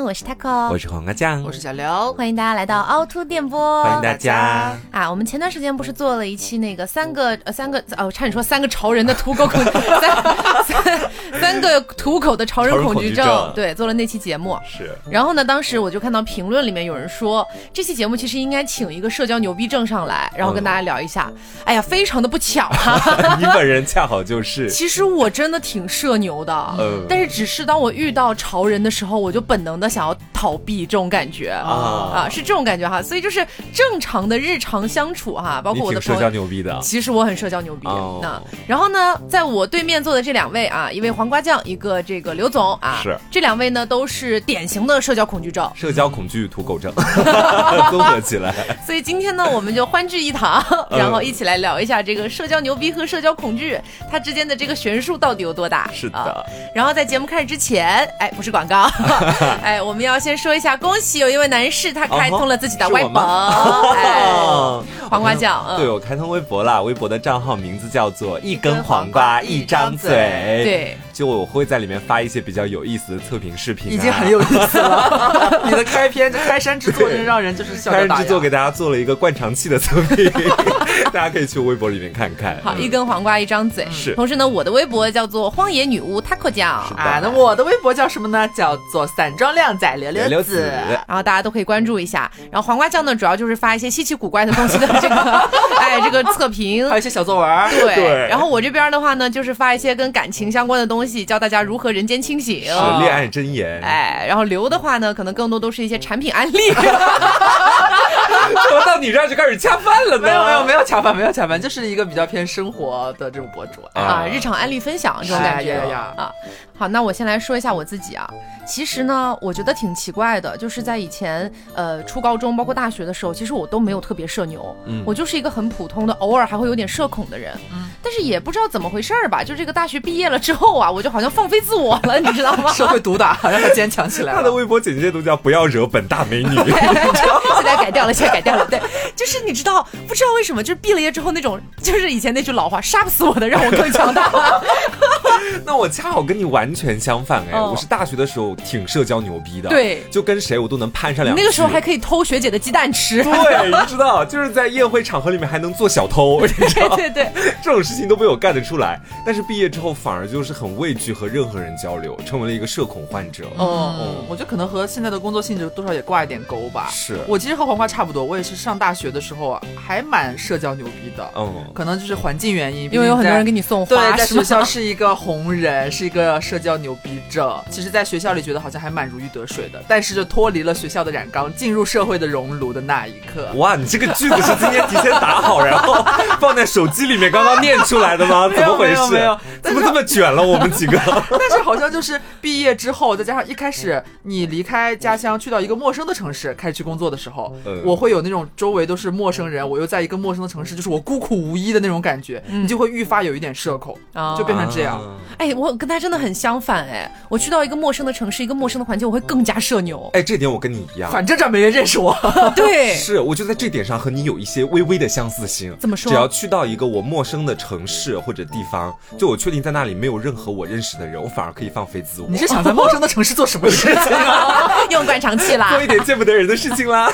安，我是 taco，我是黄瓜酱，我是小刘，欢迎大家来到凹凸电波，欢迎大家。啊！我们前段时间不是做了一期那个三个呃三个哦，我差点说三个潮人的土狗恐 三三三个土狗的潮人恐惧症，对，做了那期节目。是。然后呢，当时我就看到评论里面有人说，这期节目其实应该请一个社交牛逼症上来，然后跟大家聊一下。哎呀，非常的不巧哈，你本人恰好就是。其实我真的挺社牛的，嗯，但是只是当我遇到潮人的时候，我就本能的想要逃避这种感觉啊啊，是这种感觉哈。所以就是正常的日常相处哈，包括我的社交牛逼的，其实我很社交牛逼。那然后呢，在我对面坐的这两位啊，一位黄瓜酱，一个这个刘总啊，是这两位呢都是典型的社交恐惧症，社交恐惧土狗症 综合起来。所以今天呢，我们就欢聚一堂，然后一起来聊一下这个社交牛逼和社交恐惧它之间的这个悬殊到底有多大？是的。然后在节目开始之前，哎，不是广告，哎，我们要先说一下，恭喜有一位男士他开通了自己的微博，哎，黄瓜酱，对我开通微博啦，微博的账号名字叫做一根黄瓜一张嘴，对。就我会在里面发一些比较有意思的测评视频，已经很有意思了。你的开篇开山之作，真让人就是笑。开山之作给大家做了一个灌肠器的测评，大家可以去微博里面看看。好，一根黄瓜一张嘴。是。同时呢，我的微博叫做荒野女巫 taco 酱啊，那我的微博叫什么呢？叫做散装靓仔刘刘子。然后大家都可以关注一下。然后黄瓜酱呢，主要就是发一些稀奇古怪的东西的这个，哎，这个测评，还有一些小作文。对。然后我这边的话呢，就是发一些跟感情相关的东西。教大家如何人间清醒，是恋爱真言。哎，然后刘的话呢，可能更多都是一些产品案例。怎么到你这儿就开始恰饭了呢？没有没有没有恰饭，没有恰饭，就是一个比较偏生活的这种博主啊，日常案例分享这种感觉啊。好，那我先来说一下我自己啊。其实呢，我觉得挺奇怪的，就是在以前呃初高中包括大学的时候，其实我都没有特别社牛，嗯，我就是一个很普通的，偶尔还会有点社恐的人，嗯，但是也不知道怎么回事儿吧，就这个大学毕业了之后啊，我就好像放飞自我了，你知道吗？社会毒打让他坚强起来。他的微博简介都叫不要惹本大美女，现在改掉了，现在改掉了，对，就是你知道不知道为什么，就是毕了业之后那种，就是以前那句老话，杀不死我的让我更强大。那我恰好跟你完全相反哎，我是大学的时候挺社交牛逼的，对，就跟谁我都能攀上两。那个时候还可以偷学姐的鸡蛋吃，对，你知道，就是在宴会场合里面还能做小偷，对对对，这种事情都被我干得出来。但是毕业之后反而就是很畏惧和任何人交流，成为了一个社恐患者。哦，我觉得可能和现在的工作性质多少也挂一点钩吧。是我其实和黄瓜差不多，我也是上大学的时候啊，还蛮社交牛逼的。嗯，可能就是环境原因，因为有很多人给你送花，对，在学校是一个红人，是一个社交牛逼症。其实，在学校里觉得好像还蛮如鱼得水的，但是就脱离了学校的染缸，进入社会的熔炉的那一刻，哇！你这个句子是今天提前打好，然后放在手机里面刚刚念出来的吗？怎么回事？没有，怎么这么卷了？我们几个？但是好像就是毕业之后，再加上一开始你离开家乡去到一个陌生的城市开始去工作的时候，我会有那种周围都是陌生人，我又在一个陌生的城市，就是我孤苦无依的那种感觉，你就会愈发有一点社恐，就变成这样。哎，我跟他真的很相反哎，我去到一个陌生的城市，一个陌生的环境，我会更加社牛。哎，这点我跟你一样，反正这没人认识我。对，是，我就在这点上和你有一些微微的相似性。怎么说？只要去到一个我陌生的城市或者地方，就我确定在那里没有任何我认识的人，我反而可以放飞自我。你是想在陌生的城市做什么事情啊？用灌肠器啦，做一点见不得人的事情啦。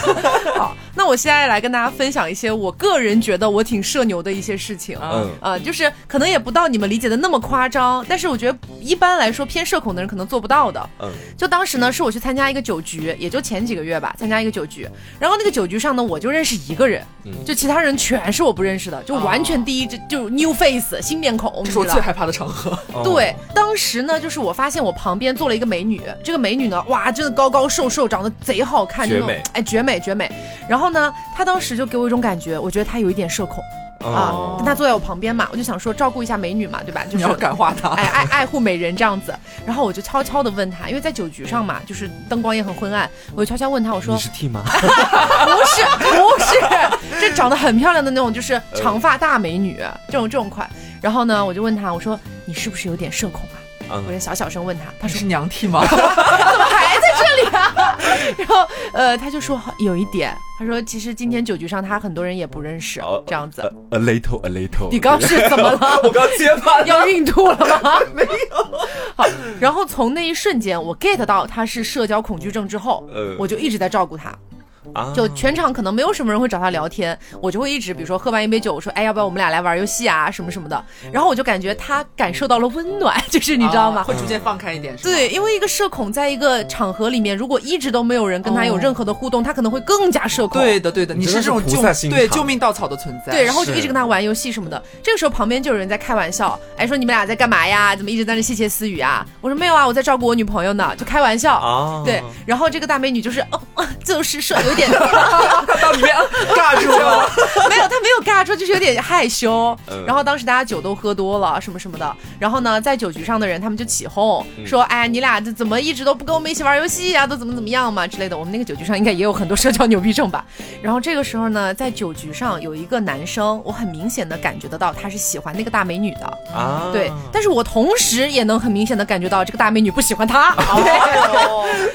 好，那我现在来跟大家分享一些我个人觉得我挺社牛的一些事情。嗯，呃，就是可能也不到你们理解的那么夸张，但是我觉得一般来说偏社恐的人可能做不到的。嗯，就当时呢，是我去参加一个酒局，也就前几个月吧，参加一个酒局，然后那个酒局上呢，我就认识一个人，就其他人全是我不认识的，就完全第一就 new face 新面孔，这是我最害怕的场合。对，当时呢，就是我发现我旁边坐了一个美女，这个美女呢，哇，真的高高瘦瘦，长得贼好看，绝美，哎，绝美绝美。然后呢，她当时就给我一种感觉，我觉得她有一点社恐。啊，跟他坐在我旁边嘛，我就想说照顾一下美女嘛，对吧？就是要感化她，哎，爱爱护美人这样子。然后我就悄悄的问他，因为在酒局上嘛，就是灯光也很昏暗，我就悄悄问他，我说你是 T 吗？不是，不是，这长得很漂亮的那种，就是长发大美女这种这种款。然后呢，我就问他，我说你是不是有点社恐啊？我就小小声问他，他说是娘替吗？怎么还在这里啊？然后呃，他就说有一点。他说：“其实今天酒局上，他很多人也不认识，这样子。A little, a little。你刚是怎么了？我刚接盘要孕吐了吗？没有。好，然后从那一瞬间我 get 到他是社交恐惧症之后，我就一直在照顾他。就全场可能没有什么人会找他聊天，我就会一直比如说喝完一杯酒，我说哎要不要我们俩来玩游戏啊什么什么的，然后我就感觉他感受到了温暖，就是你知道吗？会逐渐放开一点。对，因为一个社恐在一个场合里面，如果一直都没有人跟他有任何的互动，他可能会更加社恐。对的，对的，你是这种救对救命稻草的存在。对，然后就一直跟他玩游戏什么的，这个时候旁边就有人在开玩笑，哎说你们俩在干嘛呀？怎么一直在那窃窃私语啊？我说没有啊，我在照顾我女朋友呢，就开玩笑。啊，对，然后这个大美女就是哦，就是说有点。他 到里面尬住了，没有，他没有尬住，就是有点害羞。然后当时大家酒都喝多了，什么什么的。然后呢，在酒局上的人他们就起哄说：“哎，你俩这怎么一直都不跟我们一起玩游戏呀？都怎么怎么样嘛之类的。”我们那个酒局上应该也有很多社交牛逼症吧。然后这个时候呢，在酒局上有一个男生，我很明显的感觉得到他是喜欢那个大美女的啊。对，但是我同时也能很明显的感觉到这个大美女不喜欢他。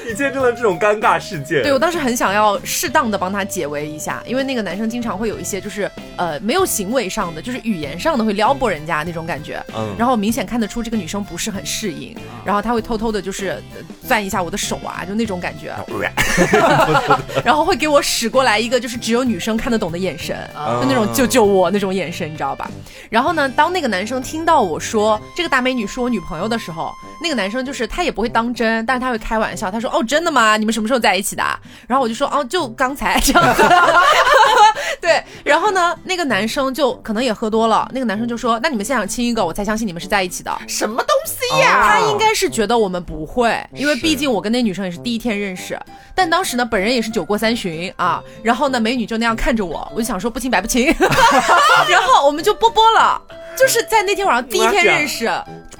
你见证了这种尴尬事件。对我当时很想要适当的帮他。解围一下，因为那个男生经常会有一些就是呃没有行为上的，就是语言上的会撩拨人家那种感觉。嗯，然后明显看得出这个女生不是很适应，然后他会偷偷的就是攥一下我的手啊，就那种感觉。然后会给我使过来一个就是只有女生看得懂的眼神，就那种救救我那种眼神，你知道吧？然后呢，当那个男生听到我说这个大美女是我女朋友的时候，那个男生就是他也不会当真，但是他会开玩笑，他说哦真的吗？你们什么时候在一起的？然后我就说哦就刚才这样子。对，然后呢，那个男生就可能也喝多了。那个男生就说：“那你们现场亲一个，我才相信你们是在一起的。”什么东西呀？他应该是觉得我们不会，因为毕竟我跟那女生也是第一天认识。但当时呢，本人也是酒过三巡啊。然后呢，美女就那样看着我，我就想说不亲白不亲。然后我们就啵啵了，就是在那天晚上第一天认识，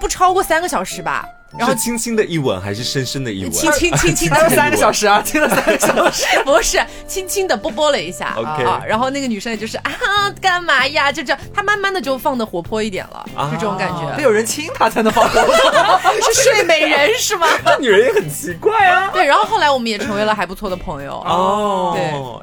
不超过三个小时吧。是轻轻的一吻还是深深的 一吻？轻轻轻轻，还有三个小时啊，亲了三个小时，不是轻轻的啵啵了一下啊，然后那个女生也就是啊，干嘛呀？就这样，她慢慢的就放的活泼一点了，就这种感觉。得有人亲她才能放活泼，是睡美人是吗？这女人也很奇怪啊。对，然后后来我们也成为了还不错的朋友哦。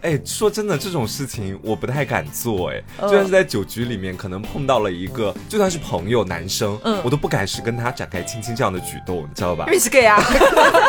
对，哎，说真的，这种事情我不太敢做，哎，就算是在酒局里面，可能碰到了一个就算是朋友男生，嗯，我都不敢是跟他展开亲亲这样的举动，你知道吧？是 gay 啊，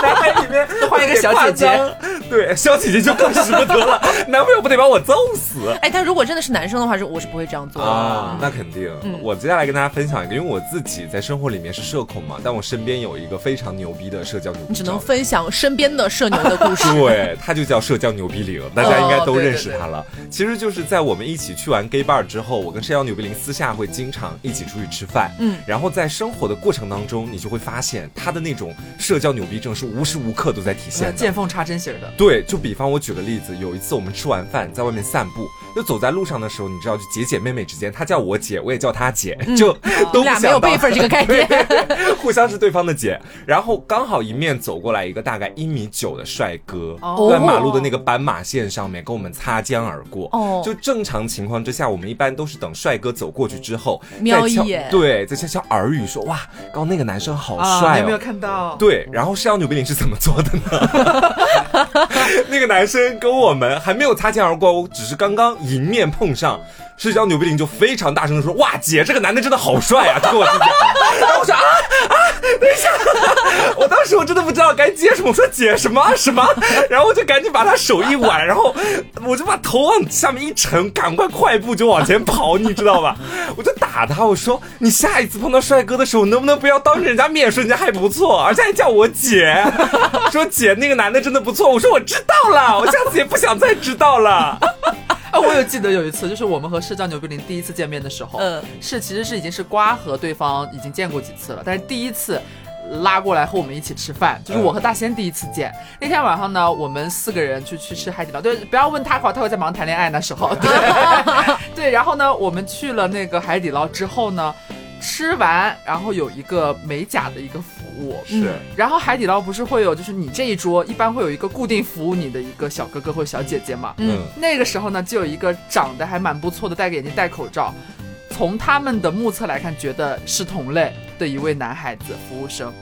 男孩里面换一个小姐姐，对，小姐姐就更使不得了，男朋友不得把我揍死？哎，但如果真的是男生的话，是我是不会这样做啊，那肯定。我接下来跟大家分享一个，因为我自己在生活里面是社恐嘛，但我身边有一个非常牛逼的社交牛，你只能分享身边的社牛的故事。对，他就叫社交牛逼零，大家应该都认识他了。其实就是在我们一起去完 gay bar 之后，我跟社交牛逼零私下会经常一起出去吃饭，嗯，然后在生活的过程当中，你就会发现他的那种。社交牛逼症是无时无刻都在体现的，见缝插针型的。对，就比方我举个例子，有一次我们吃完饭在外面散步，就走在路上的时候，你知道，就姐姐妹妹之间，她叫我姐，我也叫她姐，就 都没有辈分这个概念，互相是对方的姐。然后刚好迎面走过来一个大概一米九的帅哥，在马路的那个斑马线上面跟我们擦肩而过。哦，就正常情况之下，我们一般都是等帅哥走过去之后，瞄一眼，对，再悄悄耳语说，哇，刚刚那个男生好帅哦，有没有看到？对，然后社交牛逼零是怎么做的呢？那个男生跟我们还没有擦肩而过，我只是刚刚迎面碰上。社交牛逼零就非常大声的说：“哇，姐，这个男的真的好帅啊！”就 跟我自己然后我说：“啊啊，等一下！” 我当时我真的不知道该接什么，我说：“姐什么什么？”然后我就赶紧把他手一挽，然后我就把头往下面一沉，赶快快步就往前跑，你知道吧？我就打他，我说：“你下一次碰到帅哥的时候，能不能不要当着人家面说人家还不错，而且还叫我姐？说姐那个男的真的不错。”我说：“我知道了，我下次也不想再知道了。”啊，我有记得有一次，就是我们和社交牛逼林第一次见面的时候，嗯，是其实是已经是瓜和对方已经见过几次了，但是第一次拉过来和我们一起吃饭，就是我和大仙第一次见。那天晚上呢，我们四个人去去吃海底捞，对，不要问他话，他会在忙谈恋爱那时候，对，对，然后呢，我们去了那个海底捞之后呢。吃完，然后有一个美甲的一个服务，是。然后海底捞不是会有，就是你这一桌一般会有一个固定服务你的一个小哥哥或者小姐姐嘛？嗯。那个时候呢，就有一个长得还蛮不错的，戴个眼镜戴口罩，从他们的目测来看，觉得是同类的一位男孩子服务生。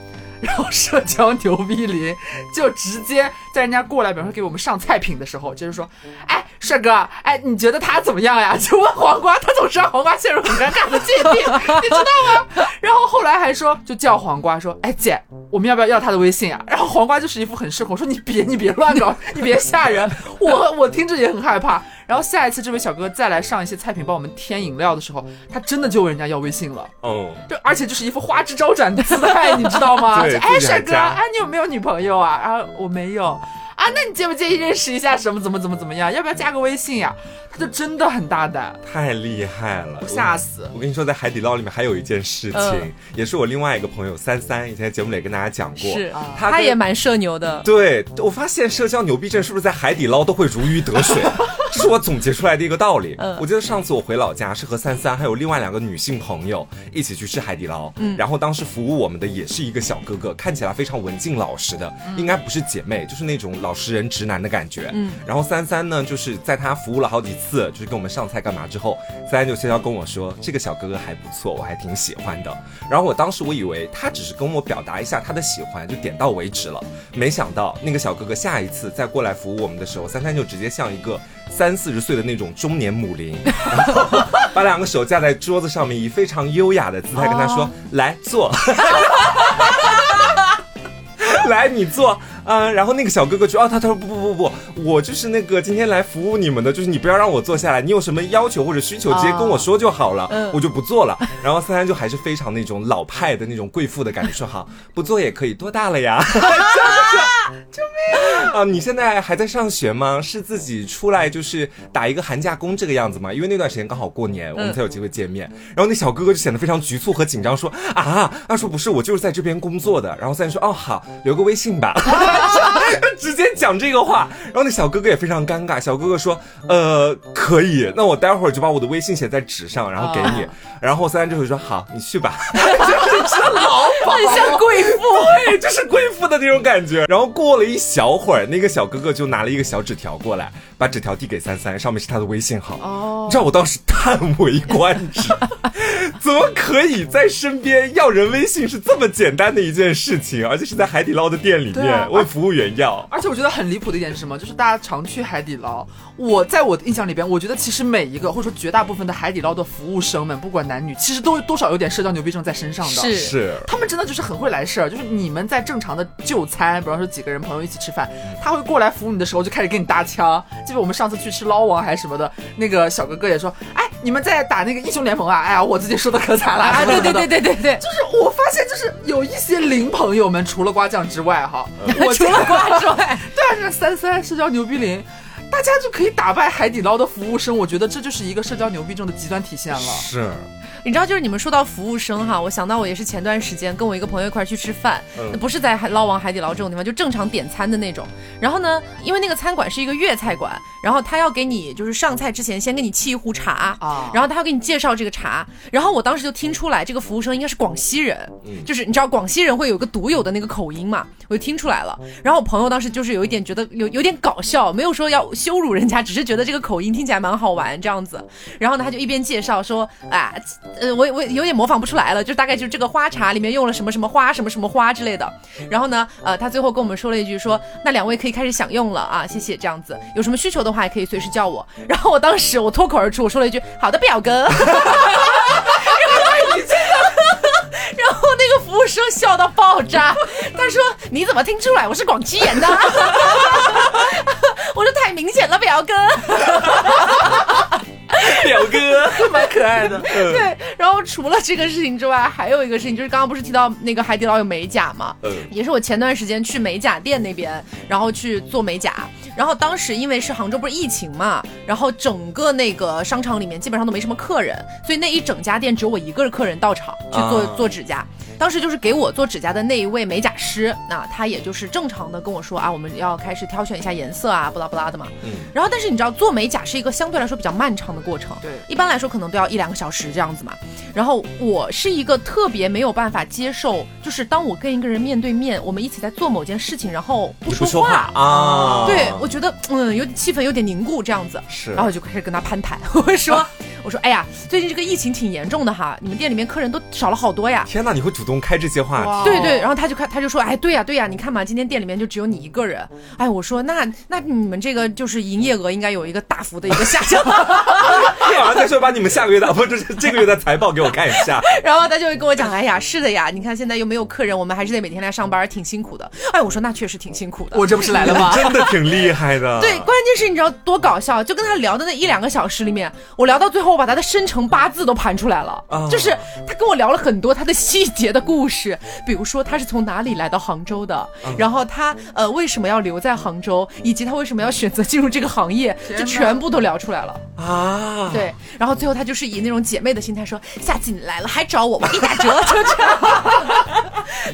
然后社交牛逼林就直接在人家过来，比方说给我们上菜品的时候，就是说，哎，帅哥，哎，你觉得他怎么样呀？就问黄瓜，他总是让黄瓜陷入很尴尬的境地，你知道吗？然后后来还说，就叫黄瓜说，哎姐，我们要不要要他的微信啊？然后黄瓜就是一副很社恐，说你别你别乱搞，你别吓人，我我听着也很害怕。然后下一次这位小哥再来上一些菜品帮我们添饮料的时候，他真的就问人家要微信了。哦，就而且就是一副花枝招展的姿态，你知道吗？哎，帅哥，哎，你有没有女朋友啊？然后我没有。啊，那你介不介意认识一下什么怎么怎么怎么样？要不要加个微信呀？他就真的很大胆，太厉害了，吓死！我跟你说，在海底捞里面还有一件事情，也是我另外一个朋友三三以前在节目里跟大家讲过，是他也蛮社牛的。对，我发现社交牛逼症是不是在海底捞都会如鱼得水？这是我总结出来的一个道理。我记得上次我回老家是和三三还有另外两个女性朋友一起去吃海底捞，嗯，然后当时服务我们的也是一个小哥哥，看起来非常文静老实的，应该不是姐妹，就是那种老实人直男的感觉。嗯，然后三三呢，就是在他服务了好几次，就是跟我们上菜干嘛之后，三三就悄悄跟我说，这个小哥哥还不错，我还挺喜欢的。然后我当时我以为他只是跟我表达一下他的喜欢，就点到为止了，没想到那个小哥哥下一次再过来服务我们的时候，三三就直接像一个。三四十岁的那种中年母龄，然后把两个手架在桌子上面，以非常优雅的姿态跟他说：“来坐，来你坐。”嗯，然后那个小哥哥就哦，他他说不不不不，我就是那个今天来服务你们的，就是你不要让我坐下来，你有什么要求或者需求，直接跟我说就好了，我就不做了。然后三三就还是非常那种老派的那种贵妇的感觉，说好不做也可以，多大了呀？救命啊！你现在还在上学吗？是自己出来就是打一个寒假工这个样子吗？因为那段时间刚好过年，我们才有机会见面。然后那小哥哥就显得非常局促和紧张，说啊，他说不是，我就是在这边工作的。然后三三说哦好，留个微信吧。直接讲这个话，然后那小哥哥也非常尴尬。小哥哥说：“呃，可以，那我待会儿就把我的微信写在纸上，然后给你。”然后三三就会说：“好，你去吧。”就是老鸨，很像贵妇，对，就是贵妇的那种感觉。然后过了一小会儿，那个小哥哥就拿了一个小纸条过来，把纸条递给三三，上面是他的微信号。哦，让我当时叹为观止，怎么可以在身边要人微信是这么简单的一件事情，而且是在海底捞的店里面问服务员要。而且我觉得很离谱的一点是什么？就是大家常去海底捞，我在我的印象里边，我觉得其实每一个或者说绝大部分的海底捞的服务生们，不管男女，其实都多少有点社交牛逼症在身上的。是是，他们真的就是很会来事儿。就是你们在正常的就餐，比方说几个人朋友一起吃饭，他会过来服务你的时候就开始跟你搭腔。记得我们上次去吃捞王还是什么的，那个小哥哥也说：“哎，你们在打那个英雄联盟啊？”哎呀，我自己说的可惨了。啊！对对对对对对，就是我发现就是有一些零朋友们，除了瓜酱之外，哈，我除了瓜酱。对啊，这三三社交牛逼零，大家就可以打败海底捞的服务生。我觉得这就是一个社交牛逼症的极端体现了。是。你知道，就是你们说到服务生哈，我想到我也是前段时间跟我一个朋友一块去吃饭，那不是在海捞王、海底捞这种地方，就正常点餐的那种。然后呢，因为那个餐馆是一个粤菜馆，然后他要给你就是上菜之前先给你沏一壶茶啊，然后他要给你介绍这个茶。然后我当时就听出来，这个服务生应该是广西人，就是你知道广西人会有个独有的那个口音嘛，我就听出来了。然后我朋友当时就是有一点觉得有有点搞笑，没有说要羞辱人家，只是觉得这个口音听起来蛮好玩这样子。然后呢，他就一边介绍说，啊。呃，我我有点模仿不出来了，就大概就是这个花茶里面用了什么什么花，什么什么花之类的。然后呢，呃，他最后跟我们说了一句，说那两位可以开始享用了啊，谢谢，这样子。有什么需求的话也可以随时叫我。然后我当时我脱口而出，我说了一句，好的，表哥。然后那个服务生笑到爆炸，他说你怎么听出来我是广西人的？我说太明显了，表哥。哈哈哈 表哥 蛮可爱的，对。然后除了这个事情之外，还有一个事情，就是刚刚不是提到那个海底捞有美甲吗？嗯，也是我前段时间去美甲店那边，然后去做美甲。然后当时因为是杭州不是疫情嘛，然后整个那个商场里面基本上都没什么客人，所以那一整家店只有我一个客人到场去做做指甲。当时就是给我做指甲的那一位美甲师，那他也就是正常的跟我说啊，我们要开始挑选一下颜色啊，不拉不拉的嘛。嗯。然后但是你知道做美甲是一个相对来说比较漫长的过程，对，一般来说可能都要一两个小时这样子嘛。然后我是一个特别没有办法接受，就是当我跟一个人面对面，我们一起在做某件事情，然后不说话啊，对我觉得嗯有气氛有点凝固这样子，是。然后我就开始跟他攀谈，我说。我说，哎呀，最近这个疫情挺严重的哈，你们店里面客人都少了好多呀。天哪，你会主动开这些话题？对对，然后他就看，他就说，哎，对呀对呀，你看嘛，今天店里面就只有你一个人。哎，我说那那你们这个就是营业额应该有一个大幅的一个下降。马上再说，把你们下个月的不是这个月的财报给我看一下。然后他就会跟我讲，哎呀，是的呀，你看现在又没有客人，我们还是得每天来上班，挺辛苦的。哎，我说那确实挺辛苦的。我这不是来了吗？真的挺厉害的。对，关键是你知道多搞笑？就跟他聊的那一两个小时里面，我聊到最后，我把他的生辰八字都盘出来了。就是他跟我聊了很多他的细节的故事，比如说他是从哪里来到杭州的，然后他呃为什么要留在杭州，以及他为什么要选择进入这个行业，就全部都聊出来了啊。对，然后最后他就是以那种姐妹的心态说：“下次你来了还找我，我给你打折。”就这样。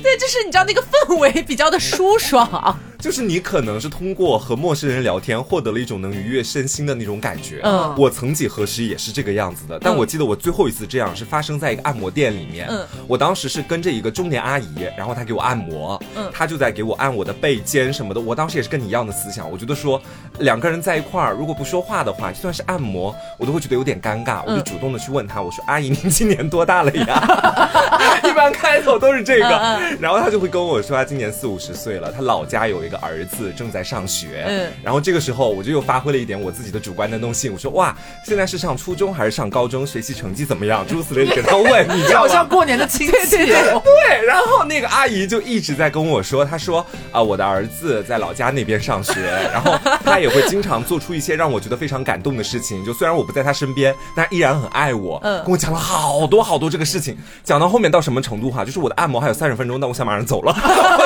对，就是你知道那个氛围比较的舒爽。就是你可能是通过和陌生人聊天，获得了一种能愉悦身心的那种感觉。嗯，我曾几何时也是这个样子的。但我记得我最后一次这样是发生在一个按摩店里面。嗯，我当时是跟着一个中年阿姨，然后她给我按摩。嗯，她就在给我按我的背肩什么的。我当时也是跟你一样的思想，我觉得说两个人在一块儿，如果不说话的话，就算是按摩，我都会觉得有点尴尬。我就主动的去问她，我说：“阿姨，您今年多大了呀？” 一般开头都是这个。然后她就会跟我说，她今年四五十岁了，她老家有一个。儿子正在上学，嗯，然后这个时候我就又发挥了一点我自己的主观能动性，我说哇，现在是上初中还是上高中？学习成绩怎么样？诸如此类，给他问，你好像过年的亲戚，对对对。然后那个阿姨就一直在跟我说，她说啊，我的儿子在老家那边上学，然后他也会经常做出一些让我觉得非常感动的事情。就虽然我不在他身边，但依然很爱我。嗯，跟我讲了好多好多这个事情，讲到后面到什么程度哈？就是我的按摩还有三十分钟，但我想马上走了，不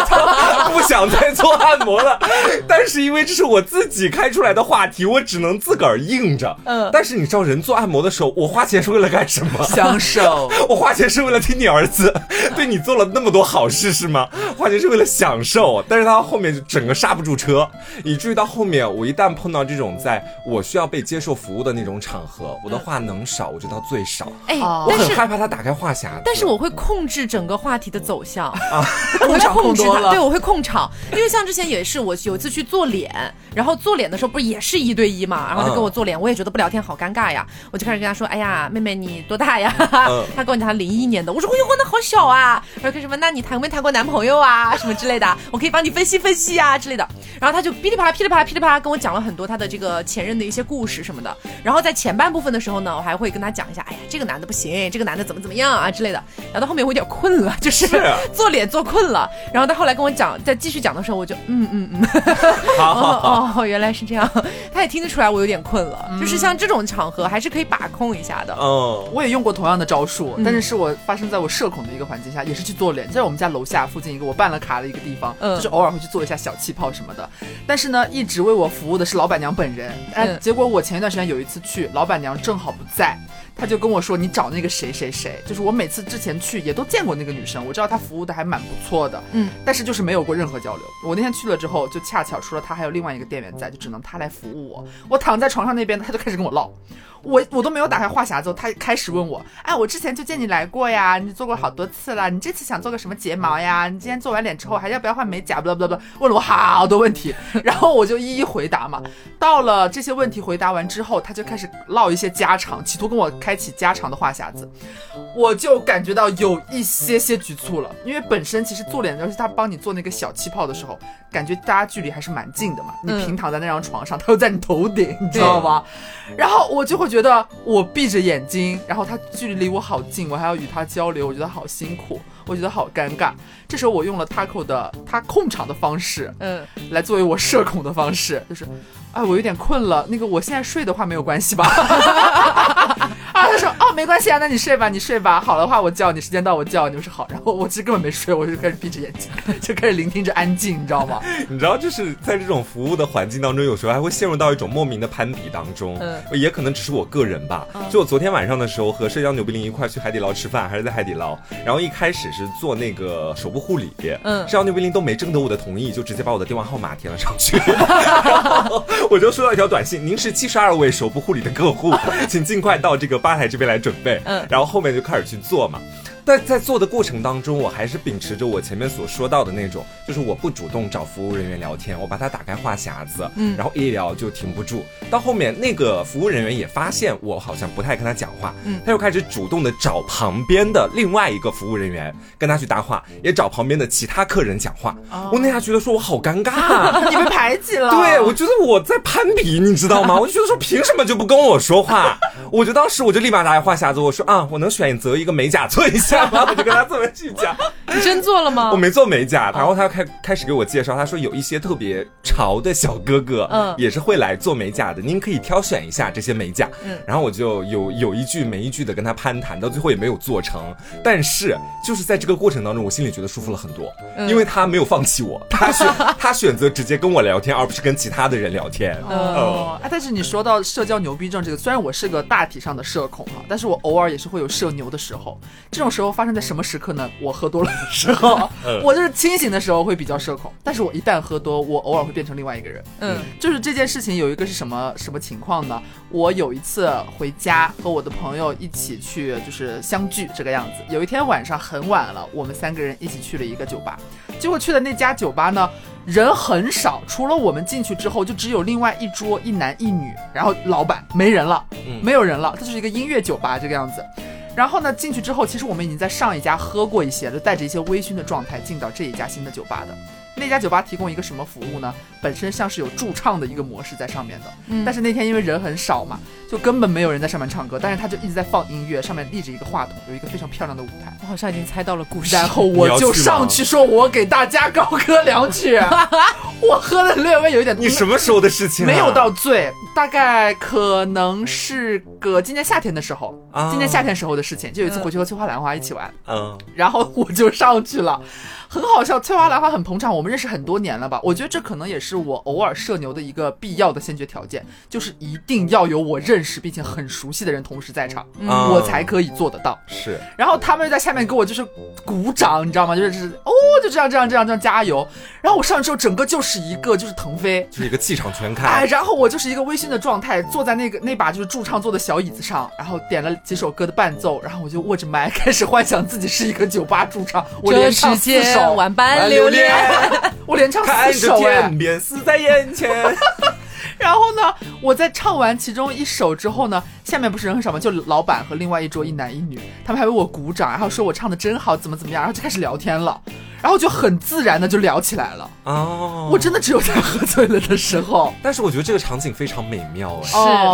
想再做按。摩了，但是因为这是我自己开出来的话题，我只能自个儿硬着。嗯，但是你知道，人做按摩的时候，我花钱是为了干什么？享受。我花钱是为了听你儿子对你做了那么多好事，是吗？花钱是为了享受。但是他后面就整个刹不住车，以至于到后面，我一旦碰到这种在我需要被接受服务的那种场合，我的话能少我就到最少。哎，我很害怕他打开话匣子。但是我会控制整个话题的走向 啊，我会控制他，对我会控场，因为像之前。也是我有一次去做脸，然后做脸的时候不是也是一对一嘛，然后他跟我做脸，我也觉得不聊天好尴尬呀，我就开始跟他说，哎呀，妹妹你多大呀？他跟我讲他零一年的，我说哎呦，那好小啊。然后开始问？那你谈没谈过男朋友啊？什么之类的，我可以帮你分析分析啊之类的。然后他就噼里啪啦噼里啪啦噼里啪啦跟我讲了很多他的这个前任的一些故事什么的。然后在前半部分的时候呢，我还会跟他讲一下，哎呀，这个男的不行，这个男的怎么怎么样啊之类的。聊到后面我有点困了，就是 做脸做困了。然后他后来跟我讲，在继续讲的时候，我就嗯。嗯嗯，好好哦，原来是这样，他也听得出来我有点困了，就是像这种场合还是可以把控一下的。嗯，我也用过同样的招数，但是是我发生在我社恐的一个环境下，也是去做脸，在我们家楼下附近一个我办了卡的一个地方，就是偶尔会去做一下小气泡什么的。但是呢，一直为我服务的是老板娘本人，哎，结果我前一段时间有一次去，老板娘正好不在。他就跟我说：“你找那个谁谁谁，就是我每次之前去也都见过那个女生，我知道她服务的还蛮不错的，嗯，但是就是没有过任何交流。我那天去了之后，就恰巧除了他还有另外一个店员在，就只能他来服务我。我躺在床上那边，他就开始跟我唠。”我我都没有打开话匣子，他开始问我，哎，我之前就见你来过呀，你做过好多次了，你这次想做个什么睫毛呀？你今天做完脸之后还要不要换美甲？不不不不，问了我好多问题，然后我就一一回答嘛。到了这些问题回答完之后，他就开始唠一些家常，企图跟我开启家常的话匣子，我就感觉到有一些些局促了，因为本身其实做脸，尤其他帮你做那个小气泡的时候，感觉大家距离还是蛮近的嘛。你平躺在那张床上，他又在你头顶，你知道吗？然后我就会。觉得我闭着眼睛，然后他距离离我好近，我还要与他交流，我觉得好辛苦，我觉得好尴尬。这时候我用了 Taco 的他控场的方式，嗯，来作为我社恐的方式，就是。哎，我有点困了。那个，我现在睡的话没有关系吧？啊，他说哦，没关系啊，那你睡吧，你睡吧。好的话，我叫你，时间到我叫你。我说好。然后我其实根本没睡，我就开始闭着眼睛，就开始聆听着安静，你知道吗？你知道，就是在这种服务的环境当中，有时候还会陷入到一种莫名的攀比当中。嗯，也可能只是我个人吧。就我昨天晚上的时候，和社交牛逼零一块去海底捞吃饭，还是在海底捞。然后一开始是做那个手部护理，嗯，社交牛逼零都没征得我的同意，就直接把我的电话号码填了上去。我就收到一条短信，您是七十二位手部护理的客户，请尽快到这个吧台这边来准备。嗯，然后后面就开始去做嘛。但在做的过程当中，我还是秉持着我前面所说到的那种，就是我不主动找服务人员聊天，我把他打开话匣子，嗯，然后一聊就停不住。到后面那个服务人员也发现我好像不太跟他讲话，嗯，他又开始主动的找旁边的另外一个服务人员跟他去搭话，也找旁边的其他客人讲话。我那下觉得说我好尴尬，你被排挤了。对，我觉得我在攀比，你知道吗？我就觉得说凭什么就不跟我说话？我就当时我就立马打开话匣子，我说啊，我能选择一个美甲做一下吗？我就跟他这么去讲。你真做了吗？我没做美甲，然后他开开始给我介绍，他说有一些特别潮的小哥哥，嗯，也是会来做美甲的，您可以挑选一下这些美甲。嗯，然后我就有有一句没一句的跟他攀谈，到最后也没有做成。但是就是在这个过程当中，我心里觉得舒服了很多，因为他没有放弃我，他选 他选择直接跟我聊天，而不是跟其他的人聊天。哦，哎，但是你说到社交牛逼症这个，虽然我是个大体上的社恐哈，但是我偶尔也是会有社牛的时候。这种时候发生在什么时刻呢？我喝多了的。时候，我就是清醒的时候会比较社恐，但是我一旦喝多，我偶尔会变成另外一个人。嗯，就是这件事情有一个是什么什么情况呢？我有一次回家和我的朋友一起去，就是相聚这个样子。有一天晚上很晚了，我们三个人一起去了一个酒吧，结果去的那家酒吧呢，人很少，除了我们进去之后，就只有另外一桌一男一女，然后老板没人了，没有人了，它就是一个音乐酒吧这个样子。然后呢，进去之后，其实我们已经在上一家喝过一些，就带着一些微醺的状态进到这一家新的酒吧的。那家酒吧提供一个什么服务呢？本身像是有驻唱的一个模式在上面的，嗯，但是那天因为人很少嘛，就根本没有人在上面唱歌，但是他就一直在放音乐，上面立着一个话筒，有一个非常漂亮的舞台。我好像已经猜到了故事，然后我就上去说：“我给大家高歌两曲。”我喝的略微有一点。你什么时候的事情？没有到醉，大概可能是个今年夏天的时候，今年夏天时候的事情。就有一次回去和翠花兰花一起玩，嗯，然后我就上去了。很好笑，翠花兰花很捧场，我们认识很多年了吧？我觉得这可能也是我偶尔社牛的一个必要的先决条件，就是一定要有我认识并且很熟悉的人同时在场，我才可以做得到。是，然后他们在下面给我就是鼓掌，你知道吗？就是哦，就这样这样这样这样加油。然后我上去之后，整个就是一个就是腾飞，就是一个气场全开。哎，然后我就是一个微醺的状态，坐在那个那把就是驻唱坐的小椅子上，然后点了几首歌的伴奏，然后我就握着麦 开始幻想自己是一个酒吧驻唱，我连唱四首。晚班留恋，我连唱四首哎，便死在眼前。然后呢，我在唱完其中一首之后呢，下面不是人很少吗？就老板和另外一桌一男一女，他们还为我鼓掌，然后说我唱的真好，怎么怎么样，然后就开始聊天了。然后就很自然的就聊起来了哦，我真的只有在喝醉了的时候。但是我觉得这个场景非常美妙，是，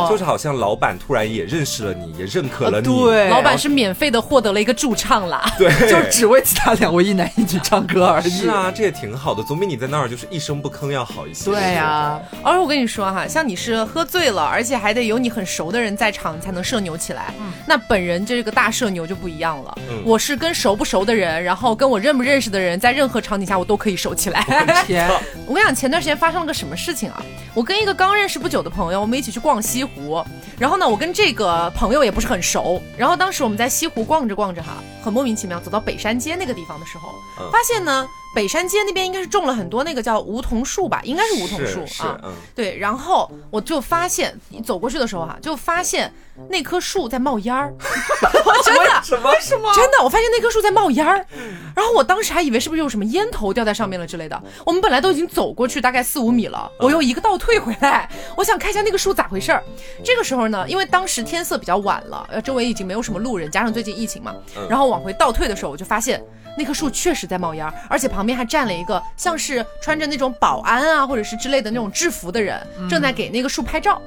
就是好像老板突然也认识了你，也认可了你。对，老板是免费的获得了一个驻唱啦，对，就只为其他两位一男一女唱歌而已。是啊，这也挺好的，总比你在那儿就是一声不吭要好一些。对呀，而我跟你说哈，像你是喝醉了，而且还得有你很熟的人在场才能社牛起来。嗯，那本人这个大社牛就不一样了。嗯，我是跟熟不熟的人，然后跟我认不认识的人，在任何场景下。我都可以收起来。天，我跟你讲，前段时间发生了个什么事情啊？我跟一个刚认识不久的朋友，我们一起去逛西湖。然后呢，我跟这个朋友也不是很熟。然后当时我们在西湖逛着逛着哈，很莫名其妙，走到北山街那个地方的时候，发现呢，北山街那边应该是种了很多那个叫梧桐树吧，应该是梧桐树啊。对，然后我就发现，你走过去的时候哈，就发现。那棵树在冒烟儿，真的？什么？什么？真的？我发现那棵树在冒烟儿，然后我当时还以为是不是有什么烟头掉在上面了之类的。我们本来都已经走过去大概四五米了，我又一个倒退回来，我想看一下那个树咋回事儿。这个时候呢，因为当时天色比较晚了，呃，周围已经没有什么路人，加上最近疫情嘛，然后往回倒退的时候，我就发现那棵树确实在冒烟儿，而且旁边还站了一个像是穿着那种保安啊或者是之类的那种制服的人，正在给那个树拍照。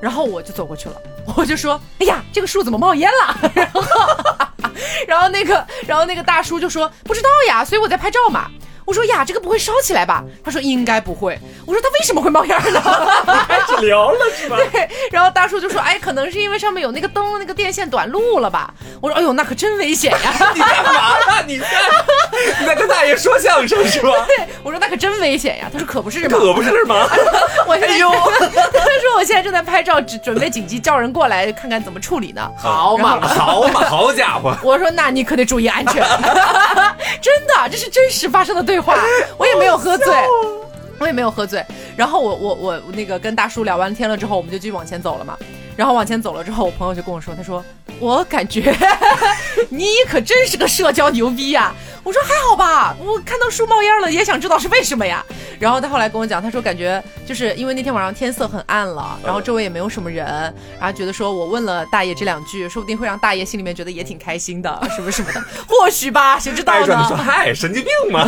然后我就走过去了，我就说。说，哎呀，这个树怎么冒烟了？然后，然后那个，然后那个大叔就说，不知道呀，所以我在拍照嘛。我说呀，这个不会烧起来吧？他说应该不会。我说他为什么会冒烟呢？开 始聊了是吧？对。然后大叔就说，哎，可能是因为上面有那个灯，那个电线短路了吧？我说，哎呦，那可真危险呀！你干嘛呢？你在你在跟大爷说相声是吧？对。我说那可真危险呀！他说可不是吗？可不是吗？我哎呦，他说我现在正在拍照，准准备紧急叫人过来看看怎么处理呢。好嘛，好嘛，好家伙！我说那你可得注意安全。真的，这是真实发生的对。话，我也没有喝醉，我也没有喝醉。然后我我我那个跟大叔聊完天了之后，我们就继续往前走了嘛。然后往前走了之后，我朋友就跟我说，他说我感觉你可真是个社交牛逼呀。我说还好吧，我看到树冒烟了，也想知道是为什么呀。然后他后来跟我讲，他说感觉就是因为那天晚上天色很暗了，然后周围也没有什么人，然后觉得说我问了大爷这两句，说不定会让大爷心里面觉得也挺开心的，什么什么的，或许吧，谁知道呢？说嗨，神经病吗？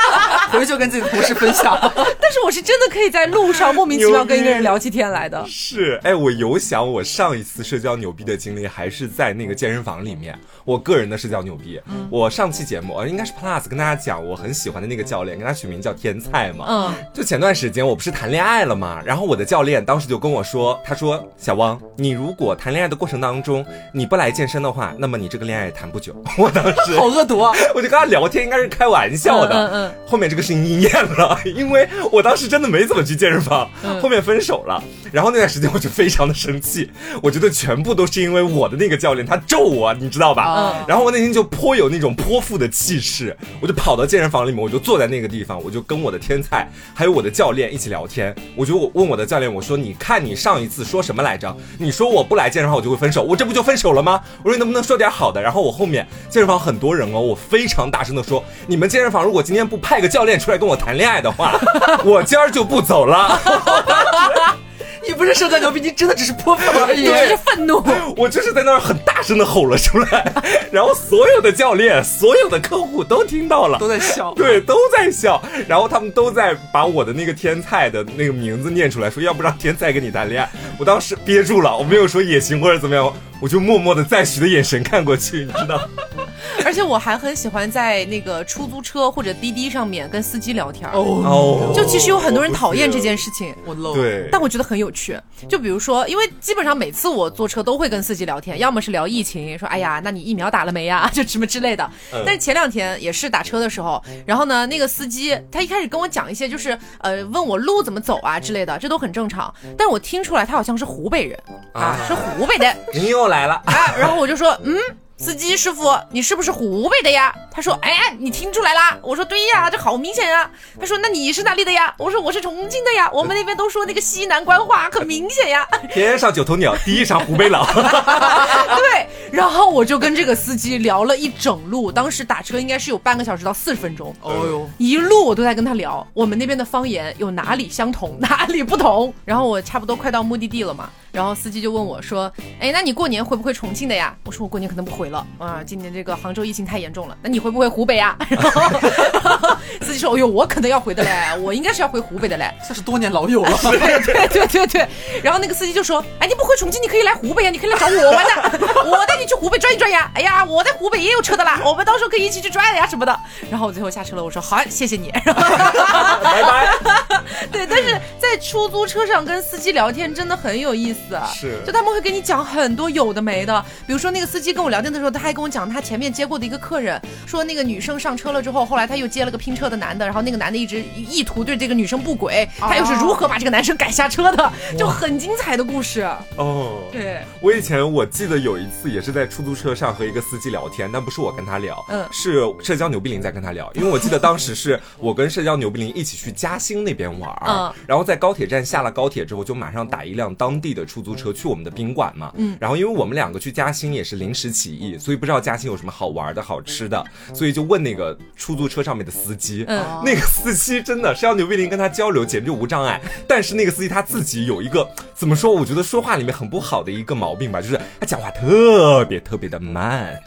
回去就跟自己的同事分享。但是我是真的可以在路上莫名其妙跟一个人聊起天来的。是，哎，我有想我我上一次社交牛逼的经历还是在那个健身房里面，我个人的视角牛逼。我上期节目呃应该是 Plus 跟大家讲，我很喜欢的那个教练，跟他取名叫天菜嘛。嗯，就前段时间我不是谈恋爱了嘛，然后我的教练当时就跟我说，他说小汪，你如果谈恋爱的过程当中你不来健身的话，那么你这个恋爱谈不久。我当时好恶毒啊！我就跟他聊天，应该是开玩笑的。嗯嗯。后面这个事情应验了，因为我当时真的没怎么去健身房，后面分手了。然后那段时间我就非常的生气，我觉得全部都是因为我的那个教练他咒我，你知道吧？然后我那天就颇有那种泼妇的气势，我就跑到健身房里面，我就坐在那个地方，我就跟我的天才还有我的教练一起聊天。我就问我的教练，我说你看你上一次说什么来着？你说我不来健身房我就会分手，我这不就分手了吗？我说你能不能说点好的？然后我后面健身房很多人哦，我非常大声的说，你们健身房如果今天不派个教练出来跟我谈恋爱的话，我今儿就不走了。你不是社交牛逼，你真的只是泼妇而已，你是愤怒。我就是在那儿很大声的吼了出来，然后所有的教练、所有的客户都听到了，都在笑，对，都在笑。然后他们都在把我的那个天菜的那个名字念出来，说要不让天菜跟你谈恋爱。我当时憋住了，我没有说也行或者怎么样。我就默默的赞许的眼神看过去，你知道。而且我还很喜欢在那个出租车或者滴滴上面跟司机聊天。哦。就其实有很多人讨厌这件事情，我 low。对。但我觉得很有趣。就比如说，因为基本上每次我坐车都会跟司机聊天，要么是聊疫情，说哎呀，那你疫苗打了没呀？就什么之类的。但是前两天也是打车的时候，然后呢，那个司机他一开始跟我讲一些，就是呃问我路怎么走啊之类的，这都很正常。但是我听出来他好像是湖北人啊，是湖北的。你又来了啊！然后我就说，嗯。司机师傅，你是不是湖北的呀？他说：“哎，你听出来啦？”我说：“对呀，这好明显啊。”他说：“那你是哪里的呀？”我说：“我是重庆的呀。”我们那边都说那个西南官话，很明显呀。天上九头鸟，地上湖北佬。对，然后我就跟这个司机聊了一整路，当时打车应该是有半个小时到四十分钟。哦呦，一路我都在跟他聊我们那边的方言有哪里相同，哪里不同。然后我差不多快到目的地了嘛，然后司机就问我说：“哎，那你过年回不回重庆的呀？”我说：“我过年可能不回。”了啊！今年这个杭州疫情太严重了，那你回不回湖北呀？然后司机说：“哎呦，我可能要回的嘞，我应该是要回湖北的嘞，这是多年老友了。”对对对对对。然后那个司机就说：“哎，你不回重庆，你可以来湖北呀，你可以来找我玩的，我带你去湖北转一转呀。哎呀，我在湖北也有车的啦，我们到时候可以一起去转呀什么的。”然后我最后下车了，我说：“好，谢谢你。” 拜拜。对，但是在出租车上跟司机聊天真的很有意思，是，就他们会跟你讲很多有的没的，比如说那个司机跟我聊天。的时候，他还跟我讲，他前面接过的一个客人说，那个女生上车了之后，后来他又接了个拼车的男的，然后那个男的一直意图对这个女生不轨，他又是如何把这个男生赶下车的，就很精彩的故事。哦，对，我以前我记得有一次也是在出租车上和一个司机聊天，但不是我跟他聊，嗯，是社交牛逼林在跟他聊，因为我记得当时是我跟社交牛逼林一起去嘉兴那边玩，嗯，然后在高铁站下了高铁之后，就马上打一辆当地的出租车去我们的宾馆嘛，嗯，然后因为我们两个去嘉兴也是临时起意。所以不知道嘉兴有什么好玩的好吃的，所以就问那个出租车上面的司机。嗯，那个司机真的是要牛逼林跟他交流，简直无障碍。但是那个司机他自己有一个怎么说？我觉得说话里面很不好的一个毛病吧，就是他讲话特别特别的慢。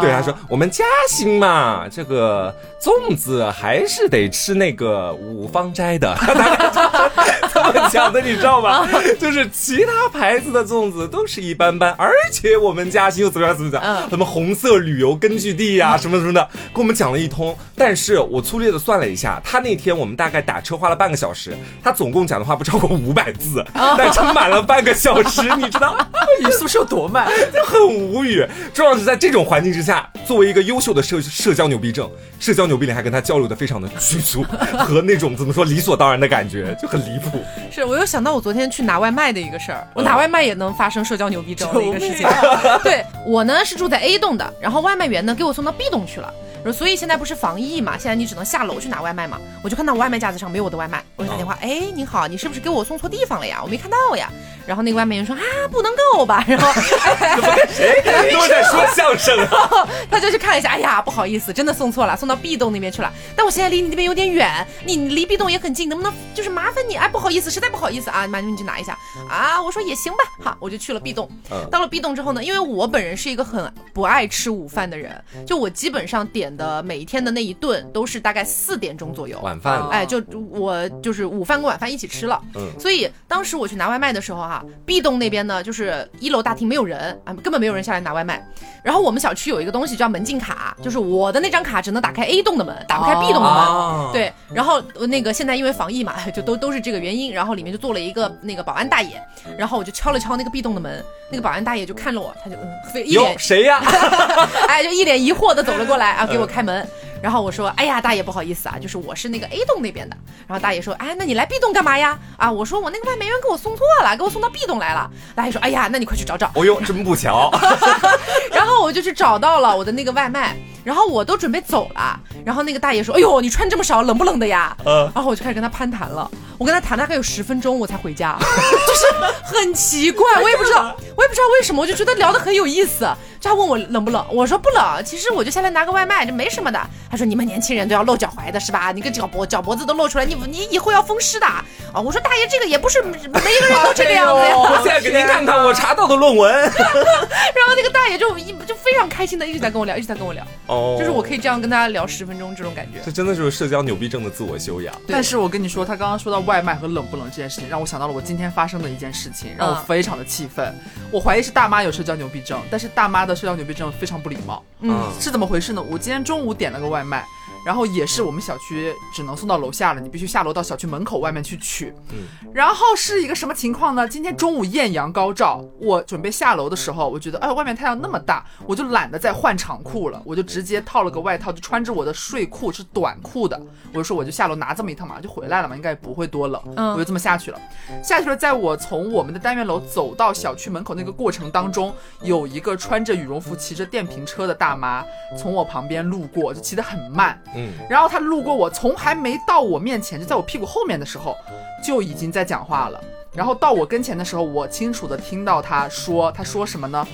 对，他说我们嘉兴嘛，这个粽子还是得吃那个五芳斋的。这么讲的，你知道吗？就是其他牌子的粽子都是一般般，而且我们嘉兴又怎么样怎么样？什么红色旅游根据地呀，什么什么的，跟我们讲了一通。但是我粗略的算了一下，他那天我们大概打车花了半个小时，他总共讲的话不超过五百字，但撑满了半个小时，你知道 语速是有多慢？就很 无语。重要是在这种环境之下，作为一个优秀的社社交牛逼症，社交牛逼脸还跟他交流的非常的拘束，和那种怎么说理所当然的感觉，就很离谱。是我又想到我昨天去拿外卖的一个事儿，我拿外卖也能发生社交牛逼症的一个事情。对我呢是住在 A 栋的，然后外卖员呢给我送到 B 栋去了，所以现在不是防疫嘛，现在你只能下楼去拿外卖嘛。我就看到我外卖架子上没有我的外卖，我就打电话，哎，你好，你是不是给我送错地方了呀？我没看到呀。然后那个外卖员说啊，不能够吧？然后怎么跟谁都在说相声？他就去看一下，哎呀，不好意思，真的送错了，送到 B 栋那边去了。但我现在离你那边有点远，你离 B 栋也很近，能不能就是麻烦你？哎，不好意思，实在不好意思啊，麻烦你去拿一下啊。我说也行吧，好，我就去了 B 栋。到了 B 栋之后呢，因为我本人是一个很不爱吃午饭的人，就我基本上点的每一天的那一顿都是大概四点钟左右晚饭。哎，就我就是午饭跟晚饭一起吃了。嗯，所以当时我去拿外卖的时候哈，B 栋那边呢就是一楼大厅没有人啊，根本没有人下来拿外卖。然后我们小区有一个东西叫门禁卡，就是我的那张卡只能打开 A 栋的门，打不开 B 栋的门。对，然后那个现在因为防疫嘛，就都都是这个原因。然后里面就坐了一个那个保安大爷，然后我就敲了敲那个 B 栋的门，那个保安大爷就看了我，他就嗯，一脸谁呀？哎，就一脸疑惑的走了过来啊，给我开门。然后我说，哎呀，大爷不好意思啊，就是我是那个 A 栋那边的。然后大爷说，哎，那你来 B 栋干嘛呀？啊，我说我那个外卖员给我送错了，给我送到 B 栋来了。大爷说，哎呀，那你快去找找。哦呦，真不巧。然后我就去找到了我的那个外卖。然后我都准备走了，然后那个大爷说：“哎呦，你穿这么少，冷不冷的呀？”嗯，然后我就开始跟他攀谈了。我跟他谈大概有十分钟，我才回家，就是很奇怪，我也不知道，我也不知道为什么，我就觉得聊得很有意思。就他问我冷不冷，我说不冷，其实我就下来拿个外卖，这没什么的。他说：“你们年轻人都要露脚踝的是吧？你个脚脖脚脖子都露出来，你你以后要风湿的啊！”我说：“大爷，这个也不是每一个人都这个样子呀。”我现在给您看看我查到的论文。然后那个大爷就一就非常开心的一直在跟我聊，一直在跟我聊。哦，就是我可以这样跟大家聊十分钟，这种感觉，这真的就是社交牛逼症的自我修养。但是我跟你说，他刚刚说到外卖和冷不冷这件事情，让我想到了我今天发生的一件事情，让我非常的气愤。我怀疑是大妈有社交牛逼症，但是大妈的社交牛逼症非常不礼貌。嗯，是怎么回事呢？我今天中午点了个外卖。然后也是我们小区只能送到楼下了，你必须下楼到小区门口外面去取。嗯，然后是一个什么情况呢？今天中午艳阳高照，我准备下楼的时候，我觉得哎，外面太阳那么大，我就懒得再换长裤了，我就直接套了个外套，就穿着我的睡裤是短裤的，我就说我就下楼拿这么一趟嘛，就回来了嘛，应该也不会多冷。嗯，我就这么下去了。下去了，在我从我们的单元楼走到小区门口那个过程当中，有一个穿着羽绒服骑着电瓶车的大妈从我旁边路过，就骑得很慢。嗯，然后他路过我，从还没到我面前，就在我屁股后面的时候，就已经在讲话了。然后到我跟前的时候，我清楚的听到他说，他说什么呢？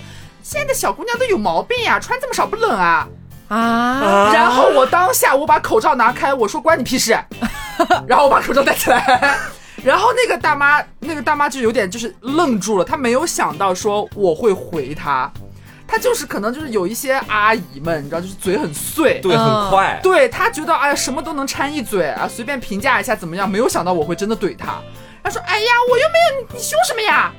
现在的小姑娘都有毛病呀，穿这么少不冷啊？啊！然后我当下我把口罩拿开，我说关你屁事。然后我把口罩戴起来，然后那个大妈，那个大妈就有点就是愣住了，她没有想到说我会回她。他就是可能就是有一些阿姨们，你知道，就是嘴很碎，对，很快，对他觉得哎呀什么都能掺一嘴啊，随便评价一下怎么样，没有想到我会真的怼他。他说哎呀，我又没有你，你凶什么呀？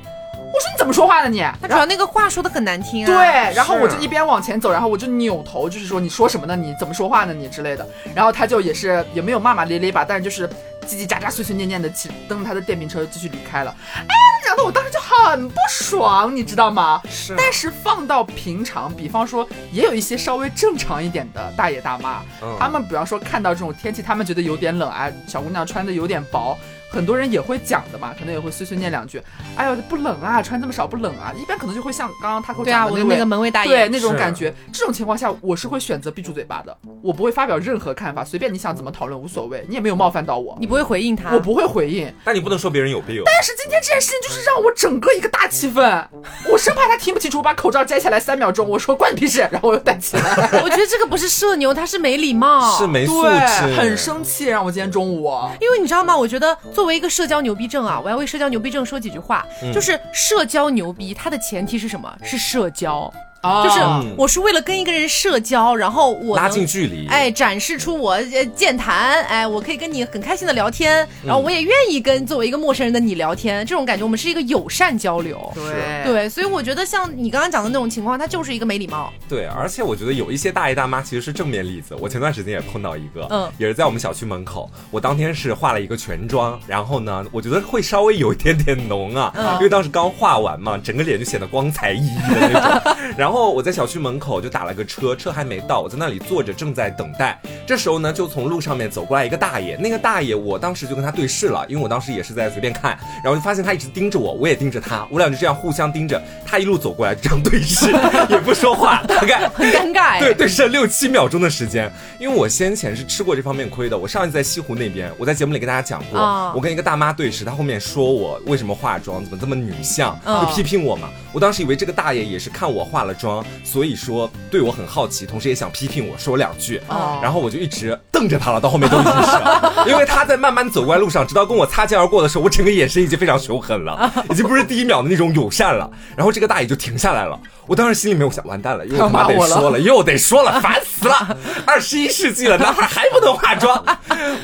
我说你怎么说话的你？他主要那个话说的很难听啊。对，然后我就一边往前走，然后我就扭头，就是说你说什么呢？你怎么说话呢？你之类的。然后他就也是也没有骂骂咧咧吧，但是就是叽叽喳喳、碎碎念念的，骑蹬着他的电瓶车继续离开了。哎。我当时就很不爽，你知道吗？是。但是放到平常，比方说，也有一些稍微正常一点的大爷大妈，他们比方说看到这种天气，他们觉得有点冷啊，小姑娘穿的有点薄。很多人也会讲的嘛，可能也会碎碎念两句。哎呦，不冷啊，穿这么少不冷啊。一般可能就会像刚刚他给我讲的那个门卫大爷，对那种感觉。这种情况下，我是会选择闭住嘴巴的，我不会发表任何看法，随便你想怎么讨论无所谓，你也没有冒犯到我，你不会回应他，我不会回应。但你不能说别人有病。但是今天这件事情就是让我整个一个大气氛，我生怕他听不清楚，我把口罩摘下来三秒钟，我说关你屁事，然后我又戴起来。我觉得这个不是社牛，他是没礼貌，是没素质，很生气，让我今天中午。因为你知道吗？我觉得作为一个社交牛。逼症啊！我要为社交牛逼症说几句话，就是社交牛逼，它的前提是什么？是社交。就是我是为了跟一个人社交，然后我拉近距离，哎，展示出我健谈，哎，我可以跟你很开心的聊天，然后我也愿意跟作为一个陌生人的你聊天，这种感觉我们是一个友善交流，对。对，所以我觉得像你刚刚讲的那种情况，它就是一个没礼貌。对，而且我觉得有一些大爷大妈其实是正面例子，我前段时间也碰到一个，嗯，也是在我们小区门口，我当天是化了一个全妆，然后呢，我觉得会稍微有一点点浓啊，因为当时刚化完嘛，整个脸就显得光彩熠熠的那种，然后。然后我在小区门口就打了个车，车还没到，我在那里坐着正在等待。这时候呢，就从路上面走过来一个大爷，那个大爷我当时就跟他对视了，因为我当时也是在随便看，然后就发现他一直盯着我，我也盯着他，我俩就这样互相盯着。他一路走过来这样对视，也不说话，大概很尴尬。对，对视了六七秒钟的时间。因为我先前是吃过这方面亏的，我上一次在西湖那边，我在节目里跟大家讲过，我跟一个大妈对视，她后面说我为什么化妆，怎么这么女相，就批评我嘛。我当时以为这个大爷也是看我化了妆，所以说对我很好奇，同时也想批评我说两句。然后我就一直瞪着他了，到后面都已经是，因为他在慢慢走过来路上，直到跟我擦肩而过的时候，我整个眼神已经非常凶狠了，已经不是第一秒的那种友善了。然后这个大爷就停下来了，我当时心里面我想完蛋了，又他妈得说了，又得说了，烦死了！二十一世纪了，男孩还不能化妆，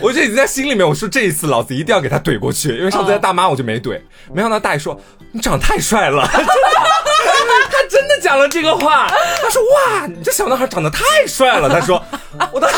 我就已经在心里面我说这一次老子一定要给他怼过去，因为上次在大妈我就没怼，没想到大爷说你长得太帅了。他真的讲了这个话，他说：“哇，你这小男孩长得太帅了。”他说：“ 我当时，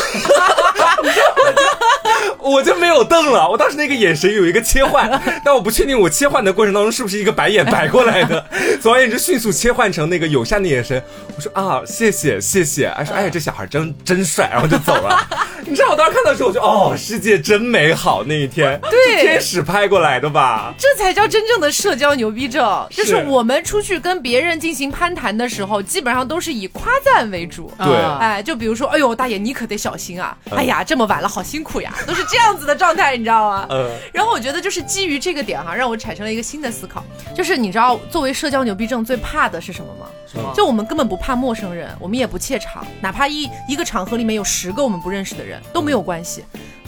我就没有瞪了。我当时那个眼神有一个切换，但我不确定我切换的过程当中是不是一个白眼白过来的。总而言之，迅速切换成那个友善的眼神。我说：“啊，谢谢谢谢。”哎说：“哎呀，这小孩真真帅。”然后就走了。你知道我当时看到的时候，我就哦，世界真美好。那一天，对，天使拍过来的吧？这才叫真正的社交牛逼症，就是我们出去跟别人进行攀谈的时候，基本上都是以夸赞为主。对，哎，就比如说，哎呦，大爷你可得小心啊！哎呀，这么晚了，好辛苦呀，都是这样子的状态，你知道吗？嗯。然后我觉得就是基于这个点哈，让我产生了一个新的思考，就是你知道，作为社交牛逼症最怕的是什么吗？就我们根本不怕陌生人，我们也不怯场，哪怕一一个场合里面有十个我们不认识的人都没有关系，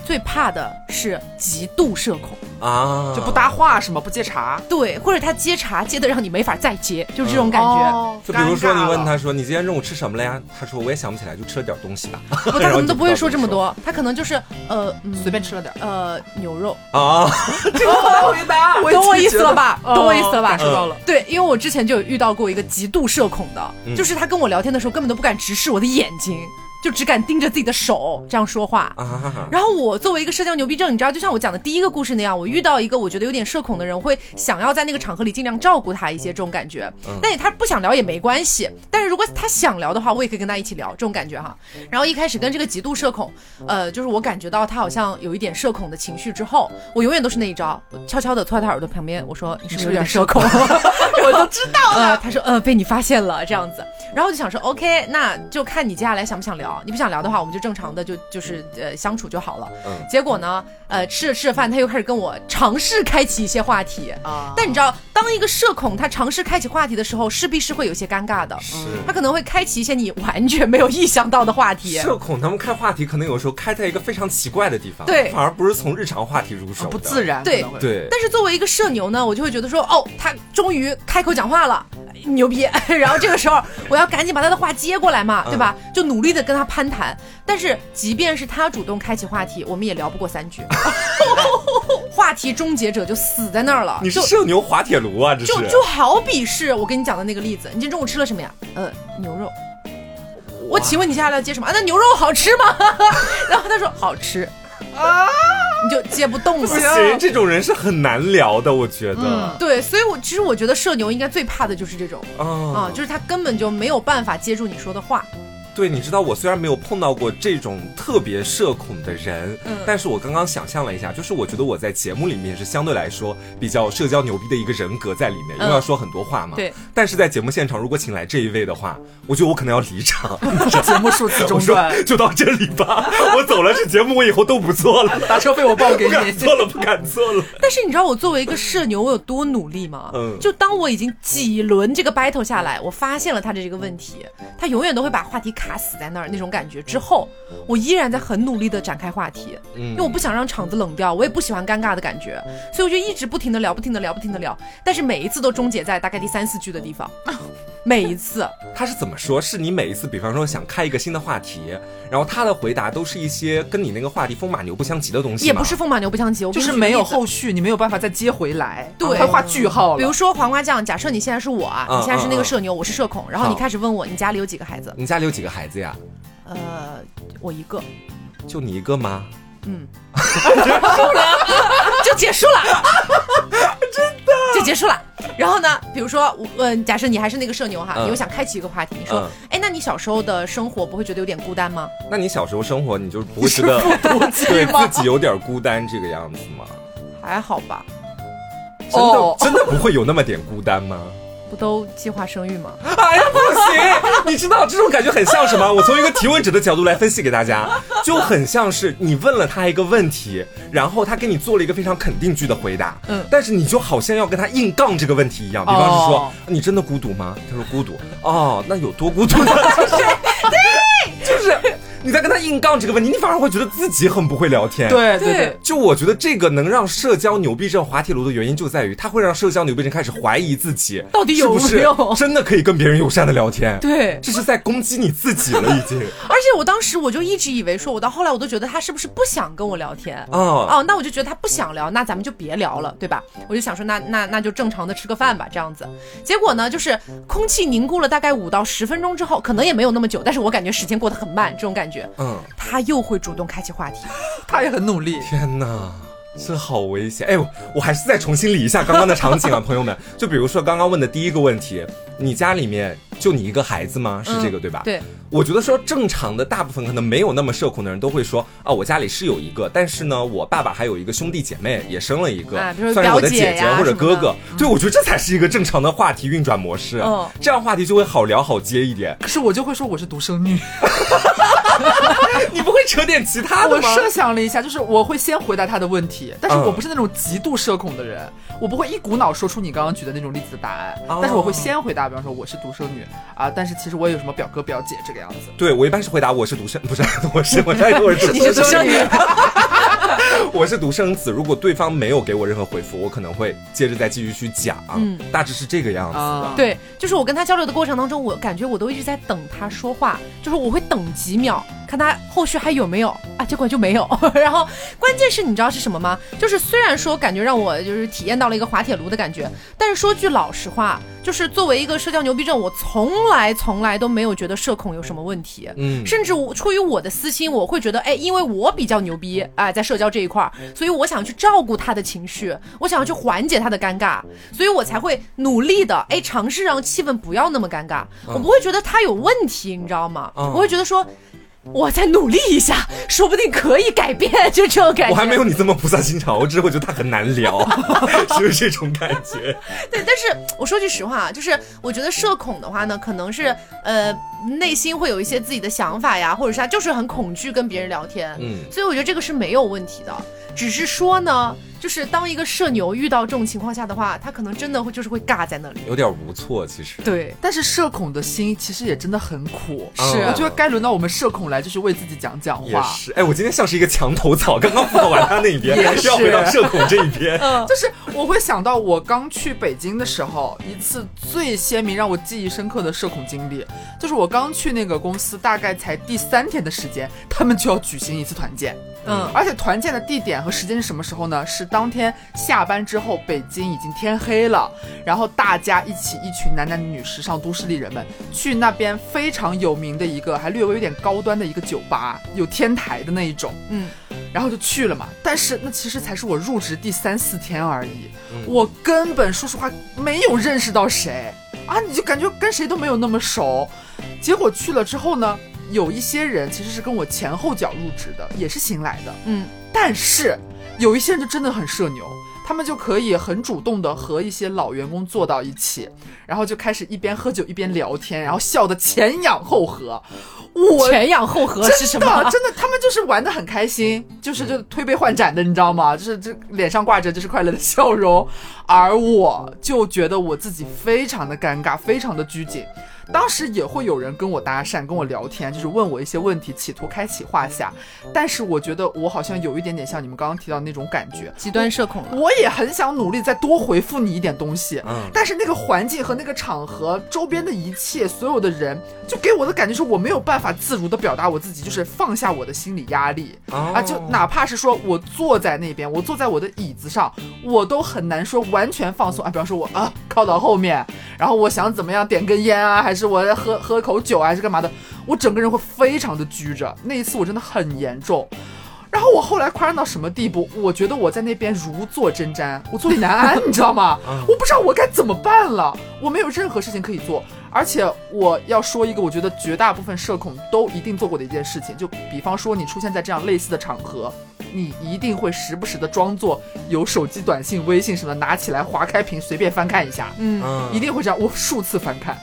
最怕的是极度社恐。啊，就不搭话是吗？不接茬，对，或者他接茬接的让你没法再接，就是这种感觉。就比如说你问他说你今天中午吃什么了呀？他说我也想不起来，就吃了点东西吧。不，他可能都不会说这么多，他可能就是呃随便吃了点呃牛肉啊。这个好回答，懂我意思了吧？懂我意思了吧？感受到了。对，因为我之前就有遇到过一个极度社恐的，就是他跟我聊天的时候根本都不敢直视我的眼睛。就只敢盯着自己的手这样说话，然后我作为一个社交牛逼症，你知道，就像我讲的第一个故事那样，我遇到一个我觉得有点社恐的人，会想要在那个场合里尽量照顾他一些这种感觉。但他不想聊也没关系，但是如果他想聊的话，我也可以跟他一起聊这种感觉哈。然后一开始跟这个极度社恐，呃，就是我感觉到他好像有一点社恐的情绪之后，我永远都是那一招，悄悄的坐在他耳朵旁边，我说你是不是有点社恐？我都知道了。他说呃被你发现了这样子，然后我就想说 OK，那就看你接下来想不想聊。你不想聊的话，我们就正常的就就是呃相处就好了。嗯，结果呢，呃吃着吃着饭，他又开始跟我尝试开启一些话题啊。但你知道，当一个社恐他尝试开启话题的时候，势必是会有些尴尬的。是，他可能会开启一些你完全没有意想到的话题。社恐他们开话题可能有时候开在一个非常奇怪的地方，对，反而不是从日常话题入手，不自然。对对。但是作为一个社牛呢，我就会觉得说，哦，他终于开口讲话了。牛逼！然后这个时候，我要赶紧把他的话接过来嘛，对吧？就努力的跟他攀谈。但是，即便是他主动开启话题，我们也聊不过三句，话题终结者就死在那儿了。你是社牛滑铁卢啊！这是就就好比是我跟你讲的那个例子，你今天中午吃了什么呀？呃，牛肉。我请问你接下来要接什么啊？那牛肉好吃吗？然后他说好吃啊。你就接不动了。不行，这种人是很难聊的，我觉得。对，所以，我其实我觉得社牛应该最怕的就是这种啊，就是他根本就没有办法接住你说的话。对，你知道我虽然没有碰到过这种特别社恐的人，嗯，但是我刚刚想象了一下，就是我觉得我在节目里面是相对来说比较社交牛逼的一个人格在里面，因为要说很多话嘛。对。但是在节目现场，如果请来这一位的话，我觉得我可能要离场。节目数字 中断，就到这里吧。我走了，这节目我以后都不做了。打车费我报给你。做了，不敢做了。但是你知道我作为一个社牛，我有多努力吗？嗯。就当我已经几轮这个 battle 下来，我发现了他的这个问题，他永远都会把话题卡死在那儿。那。种感觉之后，我依然在很努力的展开话题，因为我不想让场子冷掉，我也不喜欢尴尬的感觉，所以我就一直不停的聊，不停的聊，不停的聊，但是每一次都终结在大概第三四句的地方，每一次 他是怎么说？是你每一次，比方说想开一个新的话题，然后他的回答都是一些跟你那个话题风马牛不相及的东西，也不是风马牛不相及，就是没有后续，你没有办法再接回来，对，他画句号了。比如说黄瓜酱，假设你现在是我，你现在是那个社牛，我是社恐，然后你开始问我，你家里有几个孩子？你家里有几个孩子呀？呃，我一个，就你一个吗？嗯，就结束了，真的就结束了。然后呢，比如说，嗯，假设你还是那个社牛哈，你又想开启一个话题，你说，哎，那你小时候的生活不会觉得有点孤单吗？那你小时候生活，你就不会觉得对自己有点孤单这个样子吗？还好吧。真的真的不会有那么点孤单吗？不都计划生育吗？哎呀，不行！你知道这种感觉很像什么？我从一个提问者的角度来分析给大家，就很像是你问了他一个问题，然后他给你做了一个非常肯定句的回答，嗯，但是你就好像要跟他硬杠这个问题一样。比方是说，你真的孤独吗？他说孤独。哦，那有多孤独呢？对，就是。你在跟他硬杠这个问题，你反而会觉得自己很不会聊天。对对对，就我觉得这个能让社交牛逼症滑铁卢的原因就在于，它会让社交牛逼症开始怀疑自己到底有没有真的可以跟别人友善的聊天。对，这是在攻击你自己了已经。而且我当时我就一直以为说，我到后来我都觉得他是不是不想跟我聊天？哦哦，那我就觉得他不想聊，那咱们就别聊了，对吧？我就想说，那那那就正常的吃个饭吧，这样子。结果呢，就是空气凝固了大概五到十分钟之后，可能也没有那么久，但是我感觉时间过得很慢，这种感觉。嗯。他又会主动开启话题，他也很努力。天哪，这好危险！哎呦，我还是再重新理一下刚刚的场景啊，朋友们。就比如说刚刚问的第一个问题，你家里面。就你一个孩子吗？是这个对吧？对，我觉得说正常的大部分可能没有那么社恐的人都会说啊，我家里是有一个，但是呢，我爸爸还有一个兄弟姐妹也生了一个，算是我的姐姐或者哥哥。对，我觉得这才是一个正常的话题运转模式，这样话题就会好聊好接一点。可是我就会说我是独生女，你不会扯点其他的吗？我设想了一下，就是我会先回答他的问题，但是我不是那种极度社恐的人，我不会一股脑说出你刚刚举的那种例子的答案，但是我会先回答，比方说我是独生女啊，但是其。实我有什么表哥表姐这个样子？对我一般是回答我是独生，不是我是我在我是独生女，我是独生子。如果对方没有给我任何回复，我可能会接着再继续去讲。嗯，大致是这个样子的。对，就是我跟他交流的过程当中，我感觉我都一直在等他说话，就是我会等几秒。看他后续还有没有啊？结果就没有。然后关键是你知道是什么吗？就是虽然说感觉让我就是体验到了一个滑铁卢的感觉，但是说句老实话，就是作为一个社交牛逼症，我从来从来都没有觉得社恐有什么问题。嗯，甚至我出于我的私心，我会觉得，哎，因为我比较牛逼啊，在社交这一块儿，所以我想去照顾他的情绪，我想要去缓解他的尴尬，所以我才会努力的哎尝试让气氛不要那么尴尬。我不会觉得他有问题，你知道吗？我会觉得说。我再努力一下，说不定可以改变，就这种感觉。我还没有你这么菩萨心肠，我只是会觉得他很难聊，是这种感觉。对，但是我说句实话，就是我觉得社恐的话呢，可能是呃内心会有一些自己的想法呀，或者是他就是很恐惧跟别人聊天，嗯，所以我觉得这个是没有问题的，只是说呢。就是当一个社牛遇到这种情况下的话，他可能真的会就是会尬在那里，有点无措。其实对，但是社恐的心其实也真的很苦。是，我觉得该轮到我们社恐来，就是为自己讲讲话。也是，哎，我今天像是一个墙头草，刚刚辅完他那一边，要回到社恐这一边。嗯，就是我会想到我刚去北京的时候，一次最鲜明让我记忆深刻的社恐经历，就是我刚去那个公司，大概才第三天的时间，他们就要举行一次团建。嗯，而且团建的地点和时间是什么时候呢？是当天下班之后，北京已经天黑了，然后大家一起一群男男女女时尚都市丽人们去那边非常有名的一个还略微有点高端的一个酒吧，有天台的那一种。嗯，然后就去了嘛。但是那其实才是我入职第三四天而已，我根本说实话没有认识到谁啊，你就感觉跟谁都没有那么熟。结果去了之后呢？有一些人其实是跟我前后脚入职的，也是新来的，嗯，但是有一些人就真的很社牛，他们就可以很主动的和一些老员工坐到一起，然后就开始一边喝酒一边聊天，然后笑得前仰后合。我前仰后合是什么？真的，他们就是玩的很开心，就是就推杯换盏的，你知道吗？就是这脸上挂着就是快乐的笑容，而我就觉得我自己非常的尴尬，非常的拘谨。当时也会有人跟我搭讪，跟我聊天，就是问我一些问题，企图开启话匣。但是我觉得我好像有一点点像你们刚刚提到那种感觉，极端社恐。我也很想努力再多回复你一点东西，嗯，但是那个环境和那个场合，周边的一切，所有的人，就给我的感觉是我没有办法自如的表达我自己，就是放下我的心理压力啊，就哪怕是说我坐在那边，我坐在我的椅子上，我都很难说完全放松啊。比方说我啊靠到后面，然后我想怎么样点根烟啊，还是。是我在喝喝口酒还是干嘛的？我整个人会非常的拘着。那一次我真的很严重，然后我后来夸张到什么地步？我觉得我在那边如坐针毡，我坐立难安，你知道吗？我不知道我该怎么办了，我没有任何事情可以做。而且我要说一个，我觉得绝大部分社恐都一定做过的一件事情，就比方说你出现在这样类似的场合，你一定会时不时的装作有手机短信、微信什么，拿起来划开屏随便翻看一下，嗯，一定会这样。我数次翻看，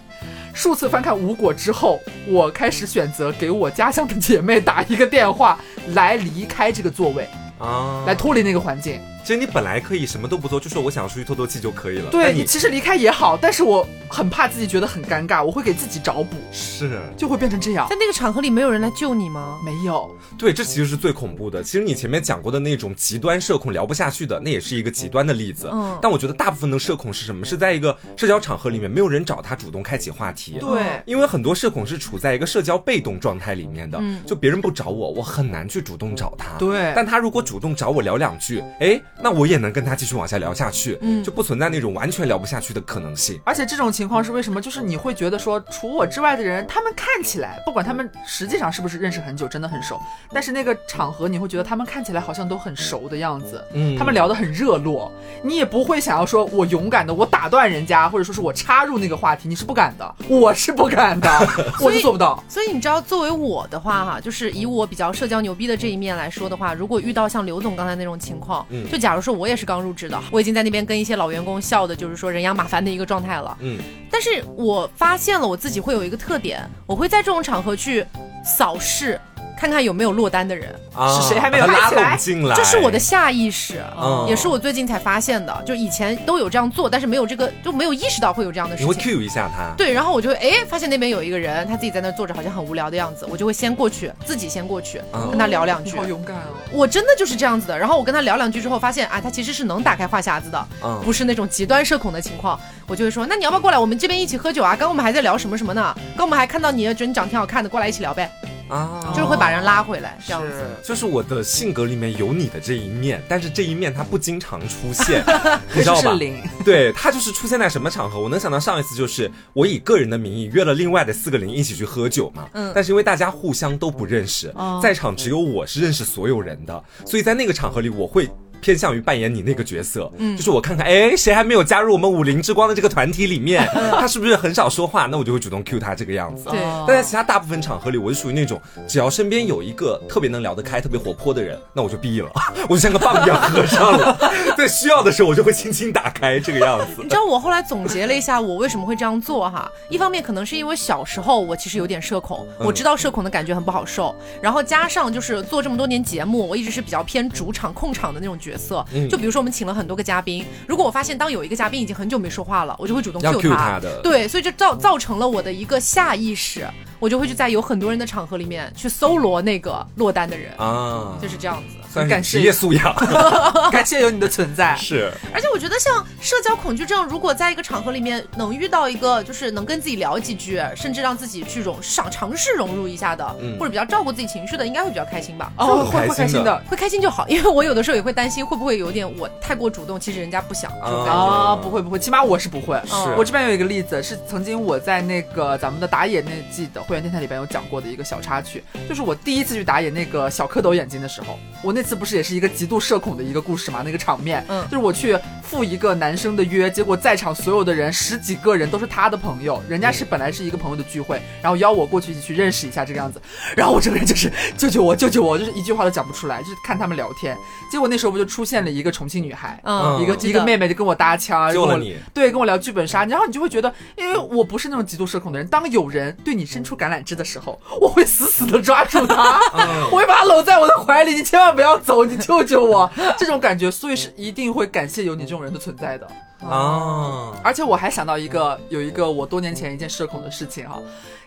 数次翻看无果之后，我开始选择给我家乡的 姐妹打一个电话，来离开这个座位，啊，来脱离那个环境。其实你本来可以什么都不做，就说我想出去透透气就可以了。对你其实离开也好，但是我很怕自己觉得很尴尬，我会给自己找补，是就会变成这样。在那个场合里，没有人来救你吗？没有。对，这其实是最恐怖的。其实你前面讲过的那种极端社恐聊不下去的，那也是一个极端的例子。嗯。但我觉得大部分的社恐是什么？是在一个社交场合里面，没有人找他主动开启话题。对。因为很多社恐是处在一个社交被动状态里面的，就别人不找我，我很难去主动找他。对。但他如果主动找我聊两句，哎，那我也能跟他。继续往下聊下去，嗯，就不存在那种完全聊不下去的可能性。而且这种情况是为什么？就是你会觉得说，除我之外的人，他们看起来，不管他们实际上是不是认识很久，真的很熟，但是那个场合你会觉得他们看起来好像都很熟的样子，嗯，他们聊得很热络，你也不会想要说我勇敢的我打断人家，或者说是我插入那个话题，你是不敢的，我是不敢的，我就做不到。所以你知道，作为我的话哈，就是以我比较社交牛逼的这一面来说的话，如果遇到像刘总刚才那种情况，嗯，就假如说我也是刚入职的，我已经在那边跟一些老员工笑的，就是说人仰马翻的一个状态了。嗯，但是我发现了我自己会有一个特点，我会在这种场合去扫视。看看有没有落单的人，是谁还没有拉进来？这是我的下意识，也是我最近才发现的。就以前都有这样做，但是没有这个，就没有意识到会有这样的事情。你会 Q 一下他？对，然后我就哎，发现那边有一个人，他自己在那坐着，好像很无聊的样子，我就会先过去，自己先过去跟他聊两句。好勇敢哦！我真的就是这样子的。然后我跟他聊两句之后，发现啊，他其实是能打开话匣子的，不是那种极端社恐的情况。我就会说，那你要不要过来？我们这边一起喝酒啊？刚我们还在聊什么什么呢？刚我们还看到你，觉得你长得挺好看的，过来一起聊呗。啊，就是会把人拉回来，这样子。就是我的性格里面有你的这一面，但是这一面它不经常出现，你知道吧？对，它就是出现在什么场合？我能想到上一次就是我以个人的名义约了另外的四个零一起去喝酒嘛。嗯。但是因为大家互相都不认识，在场只有我是认识所有人的，所以在那个场合里我会。偏向于扮演你那个角色，嗯，就是我看看，哎，谁还没有加入我们武林之光的这个团体里面？他是不是很少说话？那我就会主动 cue 他这个样子。对，但在其他大部分场合里，我是属于那种，只要身边有一个特别能聊得开、特别活泼的人，那我就闭了，我就像个棒一样合上了。在需要的时候，我就会轻轻打开这个样子。你知道我后来总结了一下，我为什么会这样做哈？一方面可能是因为小时候我其实有点社恐，我知道社恐的感觉很不好受，然后加上就是做这么多年节目，我一直是比较偏主场控场的那种角色，就比。如说我们请了很多个嘉宾，如果我发现当有一个嘉宾已经很久没说话了，我就会主动 Q 他的，对，所以就造造成了我的一个下意识。我就会去在有很多人的场合里面去搜罗那个落单的人啊，就是这样子。感谢职业素养，感谢有你的存在。是，而且我觉得像社交恐惧症，如果在一个场合里面能遇到一个就是能跟自己聊几句，甚至让自己去融想尝试融入一下的，或者比较照顾自己情绪的，应该会比较开心吧？哦，会会开心的，会开心就好。因为我有的时候也会担心会不会有点我太过主动，其实人家不想这种感觉。啊，不会不会，起码我是不会。是我这边有一个例子，是曾经我在那个咱们的打野那季的会员电台里边有讲。过的一个小插曲，就是我第一次去打野那个小蝌蚪眼睛的时候，我那次不是也是一个极度社恐的一个故事嘛？那个场面，嗯，就是我去赴一个男生的约，结果在场所有的人十几个人都是他的朋友，人家是本来是一个朋友的聚会，然后邀我过去一起去认识一下这个样子，然后我整个人就是救救我，救救我，就是一句话都讲不出来，就是看他们聊天，结果那时候不就出现了一个重庆女孩，嗯，一个一个妹妹就跟我搭腔，救了你，对，跟我聊剧本杀，然后你就会觉得，因为我不是那种极度社恐的人，当有人对你伸出橄榄枝的时候，我会死死。死的抓住他，我会把他搂在我的怀里，你千万不要走，你救救我！这种感觉，所以是一定会感谢有你这种人的存在的啊！而且我还想到一个，有一个我多年前一件社恐的事情哈，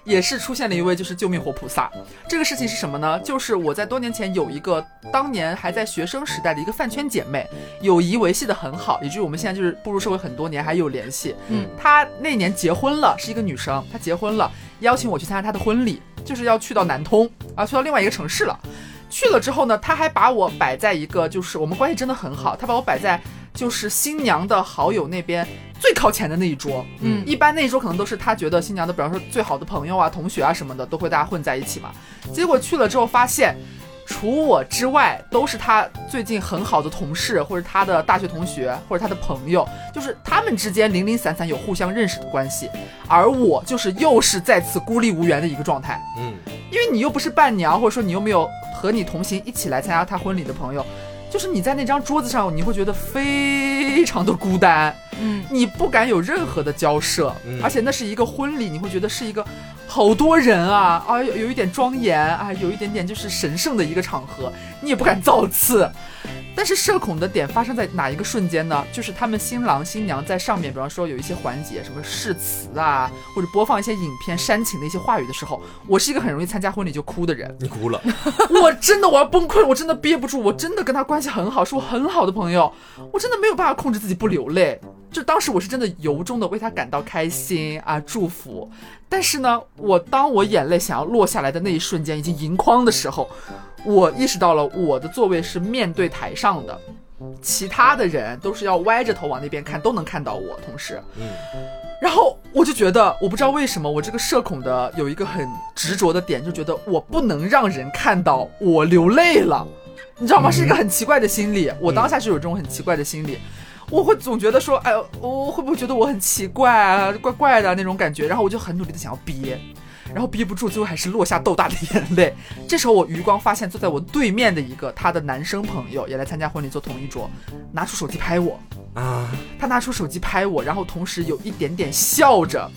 也是出现了一位就是救命活菩萨。这个事情是什么呢？就是我在多年前有一个当年还在学生时代的一个饭圈姐妹，友谊维系的很好，以至于我们现在就是步入社会很多年还有联系。嗯，她那年结婚了，是一个女生，她结婚了，邀请我去参加她的婚礼。就是要去到南通啊，去到另外一个城市了。去了之后呢，他还把我摆在一个，就是我们关系真的很好，他把我摆在就是新娘的好友那边最靠前的那一桌。嗯，一般那一桌可能都是他觉得新娘的，比方说最好的朋友啊、同学啊什么的，都会大家混在一起嘛。结果去了之后发现。除我之外，都是他最近很好的同事，或者他的大学同学，或者他的朋友，就是他们之间零零散散有互相认识的关系，而我就是又是再次孤立无援的一个状态。嗯，因为你又不是伴娘，或者说你又没有和你同行一起来参加他婚礼的朋友。就是你在那张桌子上，你会觉得非常的孤单，嗯，你不敢有任何的交涉，而且那是一个婚礼，你会觉得是一个好多人啊啊，有有一点庄严啊，有一点点就是神圣的一个场合，你也不敢造次。但是社恐的点发生在哪一个瞬间呢？就是他们新郎新娘在上面，比方说有一些环节，什么誓词啊，或者播放一些影片煽情的一些话语的时候，我是一个很容易参加婚礼就哭的人。你哭了？我真的我要崩溃了，我真的憋不住，我真的跟他关系很好，是我很好的朋友，我真的没有办法控制自己不流泪。就当时我是真的由衷的为他感到开心啊，祝福。但是呢，我当我眼泪想要落下来的那一瞬间，已经盈眶的时候，我意识到了我的座位是面对台上的，其他的人都是要歪着头往那边看，都能看到我。同时，嗯，然后我就觉得，我不知道为什么，我这个社恐的有一个很执着的点，就觉得我不能让人看到我流泪了，你知道吗？是一个很奇怪的心理。我当下就有这种很奇怪的心理。我会总觉得说，哎，我会不会觉得我很奇怪啊，怪怪的那种感觉？然后我就很努力的想要憋，然后憋不住，最后还是落下豆大的眼泪。这时候我余光发现坐在我对面的一个他的男生朋友也来参加婚礼，坐同一桌，拿出手机拍我啊，他拿出手机拍我，然后同时有一点点笑着，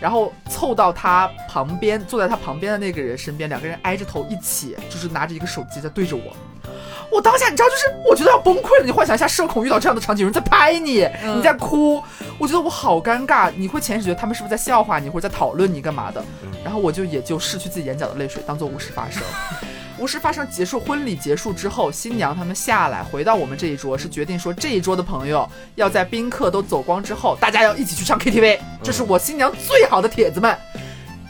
然后凑到他旁边，坐在他旁边的那个人身边，两个人挨着头一起，就是拿着一个手机在对着我。我当下你知道，就是我觉得要崩溃了。你幻想一下，社恐遇到这样的场景，有人在拍你，你在哭，我觉得我好尴尬。你会潜意识觉得他们是不是在笑话你，或者在讨论你干嘛的？然后我就也就拭去自己眼角的泪水，当做无事发生。无事发生结束，婚礼结束之后，新娘他们下来回到我们这一桌，是决定说这一桌的朋友要在宾客都走光之后，大家要一起去唱 KTV。这是我新娘最好的帖子们。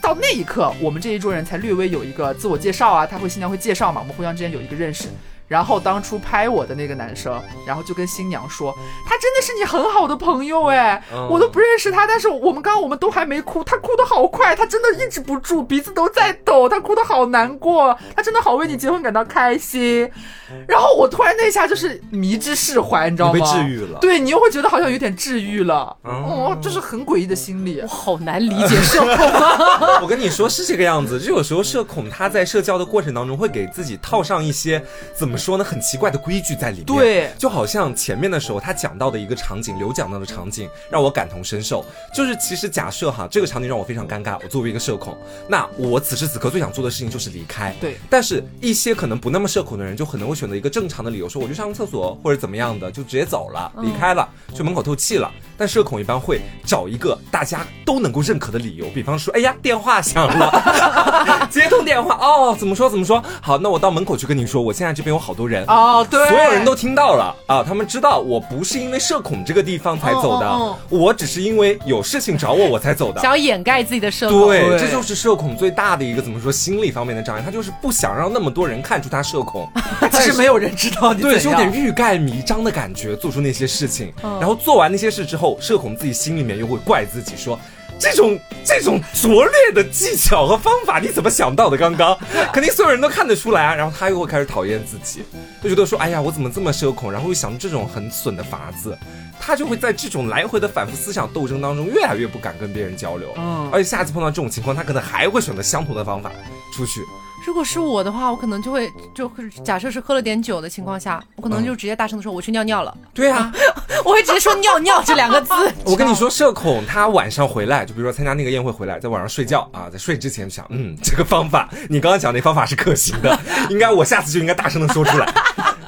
到那一刻，我们这一桌人才略微有一个自我介绍啊，他会新娘会介绍嘛，我们互相之间有一个认识。然后当初拍我的那个男生，然后就跟新娘说，他真的是你很好的朋友哎，我都不认识他，但是我们刚刚我们都还没哭，他哭的好快，他真的抑制不住，鼻子都在抖，他哭的好难过，他真的好为你结婚感到开心。然后我突然那一下就是迷之释怀，你知道吗？被治愈了，对你又会觉得好像有点治愈了，哦，就是很诡异的心理，我好难理解社恐。我跟你说是这个样子，就有时候社恐他在社交的过程当中会给自己套上一些怎么。说呢，很奇怪的规矩在里面，对，就好像前面的时候他讲到的一个场景，刘讲到的场景让我感同身受。就是其实假设哈，这个场景让我非常尴尬，我作为一个社恐，那我此时此刻最想做的事情就是离开。对，但是一些可能不那么社恐的人，就可能会选择一个正常的理由，说我去上个厕所或者怎么样的，就直接走了，离开了，去门口透气了。但社恐一般会找一个大家都能够认可的理由，比方说，哎呀，电话响了，接通电话，哦，怎么说怎么说？好，那我到门口去跟你说，我现在这边有好多人。哦，对，所有人都听到了啊，他们知道我不是因为社恐这个地方才走的，我只是因为有事情找我我才走的，想要掩盖自己的社恐，对，这就是社恐最大的一个怎么说心理方面的障碍，他就是不想让那么多人看出他社恐，其实没有人知道你，对，有点欲盖弥彰的感觉，做出那些事情，然后做完那些事之后。社恐自己心里面又会怪自己说，这种这种拙劣的技巧和方法你怎么想到的？刚刚 肯定所有人都看得出来啊。然后他又会开始讨厌自己，就觉得说，哎呀，我怎么这么社恐？然后又想这种很损的法子，他就会在这种来回的反复思想斗争当中，越来越不敢跟别人交流。嗯，而且下次碰到这种情况，他可能还会选择相同的方法出去。如果是我的话，我可能就会就假设是喝了点酒的情况下，我可能就直接大声的说我去尿尿了。对啊，我会直接说尿尿这两个字。我跟你说，社恐他晚上回来，就比如说参加那个宴会回来，在晚上睡觉啊，在睡之前想，嗯，这个方法你刚刚讲那方法是可行的，应该我下次就应该大声的说出来。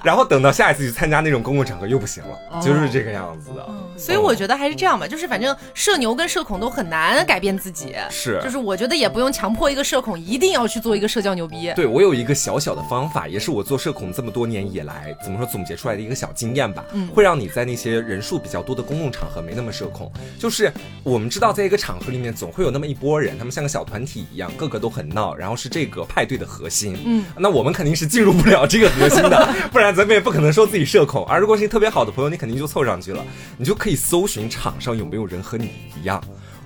然后等到下一次去参加那种公共场合又不行了，就是这个样子的。所以我觉得还是这样吧，就是反正社牛跟社恐都很难改变自己。是，就是我觉得也不用强迫一个社恐一定要去做一个社交牛逼。对我有一个小小的方法，也是我做社恐这么多年以来怎么说总结出来的一个小经验吧。嗯，会让你在那些人数比较多的公共场合没那么社恐。就是我们知道，在一个场合里面总会有那么一波人，他们像个小团体一样，个个都很闹，然后是这个派对的核心。嗯，那我们肯定是进入不了这个核心的，不 然咱们也不可能说自己社恐。而如果是特别好的朋友，你肯定就凑上去了，你就可以搜寻。场上有没有人和你一样？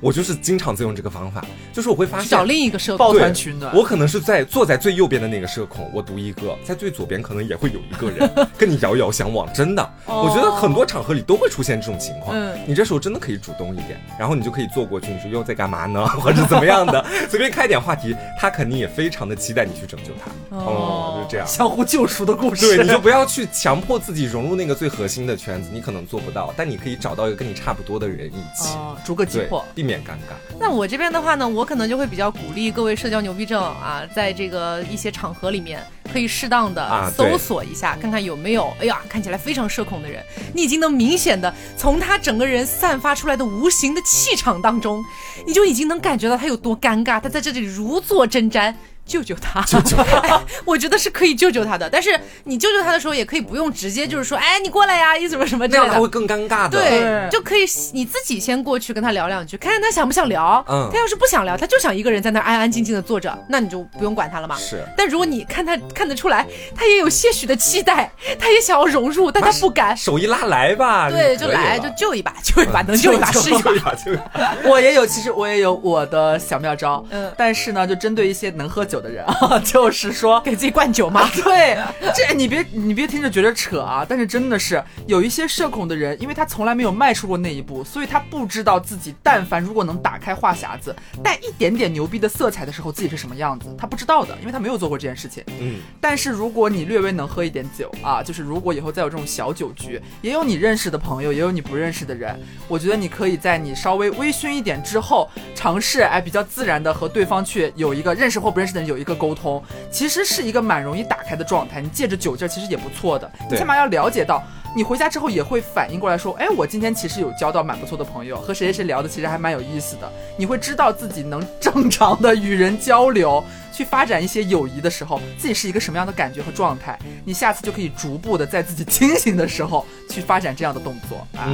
我就是经常在用这个方法，就是我会发现找另一个社抱团取暖。我可能是在坐在最右边的那个社恐，我读一个，在最左边可能也会有一个人 跟你遥遥相望。真的，我觉得很多场合里都会出现这种情况。嗯，你这时候真的可以主动一点，然后你就可以坐过去，你说又在干嘛呢，或者怎么样的，随便开点话题，他肯定也非常的期待你去拯救他。哦，就这样，相互救赎的故事。对，你就不要去强迫自己融入那个最核心的圈子，你可能做不到，但你可以找到一个跟你差不多的人一起，逐个击破，避免尴尬。那我这边的话呢，我可能就会比较鼓励各位社交牛逼症啊，在这个一些场合里面，可以适当的搜索一下，看看有没有，哎呀，看起来非常社恐的人，你已经能明显的从他整个人散发出来的无形的气场当中，你就已经能感觉到他有多尴尬，他在这里如坐针毡。救救他！救救他！我觉得是可以救救他的，但是你救救他的时候，也可以不用直接就是说，哎，你过来呀，你怎么什么这样他会更尴尬的。对，就可以你自己先过去跟他聊两句，看看他想不想聊。嗯，他要是不想聊，他就想一个人在那安安静静的坐着，那你就不用管他了嘛。是。但如果你看他看得出来，他也有些许的期待，他也想要融入，但他不敢。手一拉来吧。对，就来就 救一把，救一把能救一把是一把。我也有，其实我也有我的小妙招。嗯。但是呢，就针对一些能喝酒的人啊。就是说给自己灌酒吗？对，这你别你别听着觉得扯啊，但是真的是有一些社恐的人，因为他从来没有迈出过那一步，所以他不知道自己但凡如果能打开话匣子，带一点点牛逼的色彩的时候，自己是什么样子，他不知道的，因为他没有做过这件事情。嗯，但是如果你略微能喝一点酒啊，就是如果以后再有这种小酒局，也有你认识的朋友，也有你不认识的人，我觉得你可以在你稍微微醺一点之后，尝试哎比较自然的和对方去有一个认识或不认识的人有一个沟通。其实是一个蛮容易打开的状态，你借着酒劲儿其实也不错的。你起码要了解到，你回家之后也会反应过来说，哎，我今天其实有交到蛮不错的朋友，和谁谁谁聊的其实还蛮有意思的。你会知道自己能正常的与人交流，去发展一些友谊的时候，自己是一个什么样的感觉和状态。你下次就可以逐步的在自己清醒的时候去发展这样的动作啊。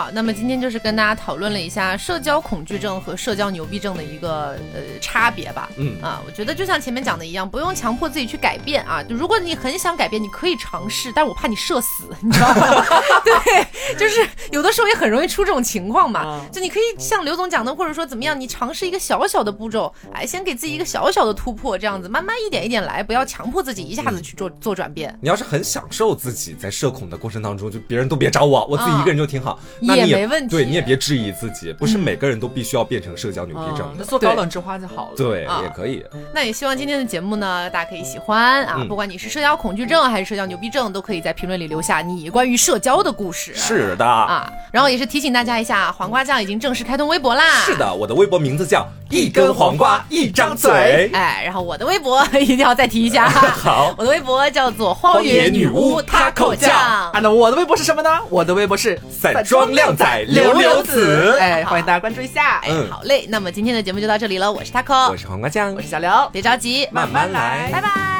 好，那么今天就是跟大家讨论了一下社交恐惧症和社交牛逼症的一个呃差别吧。嗯啊，我觉得就像前面讲的一样，不用强迫自己去改变啊。就如果你很想改变，你可以尝试，但是我怕你社死，你知道吗？对，就是有的时候也很容易出这种情况嘛。就你可以像刘总讲的，或者说怎么样，你尝试一个小小的步骤，哎，先给自己一个小小的突破，这样子慢慢一点一点来，不要强迫自己一下子去做做转变。你要是很享受自己在社恐的过程当中，就别人都别找我，我自己一个人就挺好。也没问题，对你也别质疑自己，不是每个人都必须要变成社交牛逼症，那做高冷之花就好了。对，也可以。那也希望今天的节目呢，大家可以喜欢啊！不管你是社交恐惧症还是社交牛逼症，都可以在评论里留下你关于社交的故事。是的啊，然后也是提醒大家一下，黄瓜酱已经正式开通微博啦。是的，我的微博名字叫一根黄瓜一张嘴。哎，然后我的微博 一定要再提一下。好，我的微博叫做荒野女巫 taco 酱。啊，那我的微博是什么呢？我的微博是散装靓仔。刘刘子，哎，欢迎大家关注一下。哎，好嘞，那么今天的节目就到这里了。我是 taco，我是黄瓜酱，我是小刘，别着急，慢慢来，拜拜。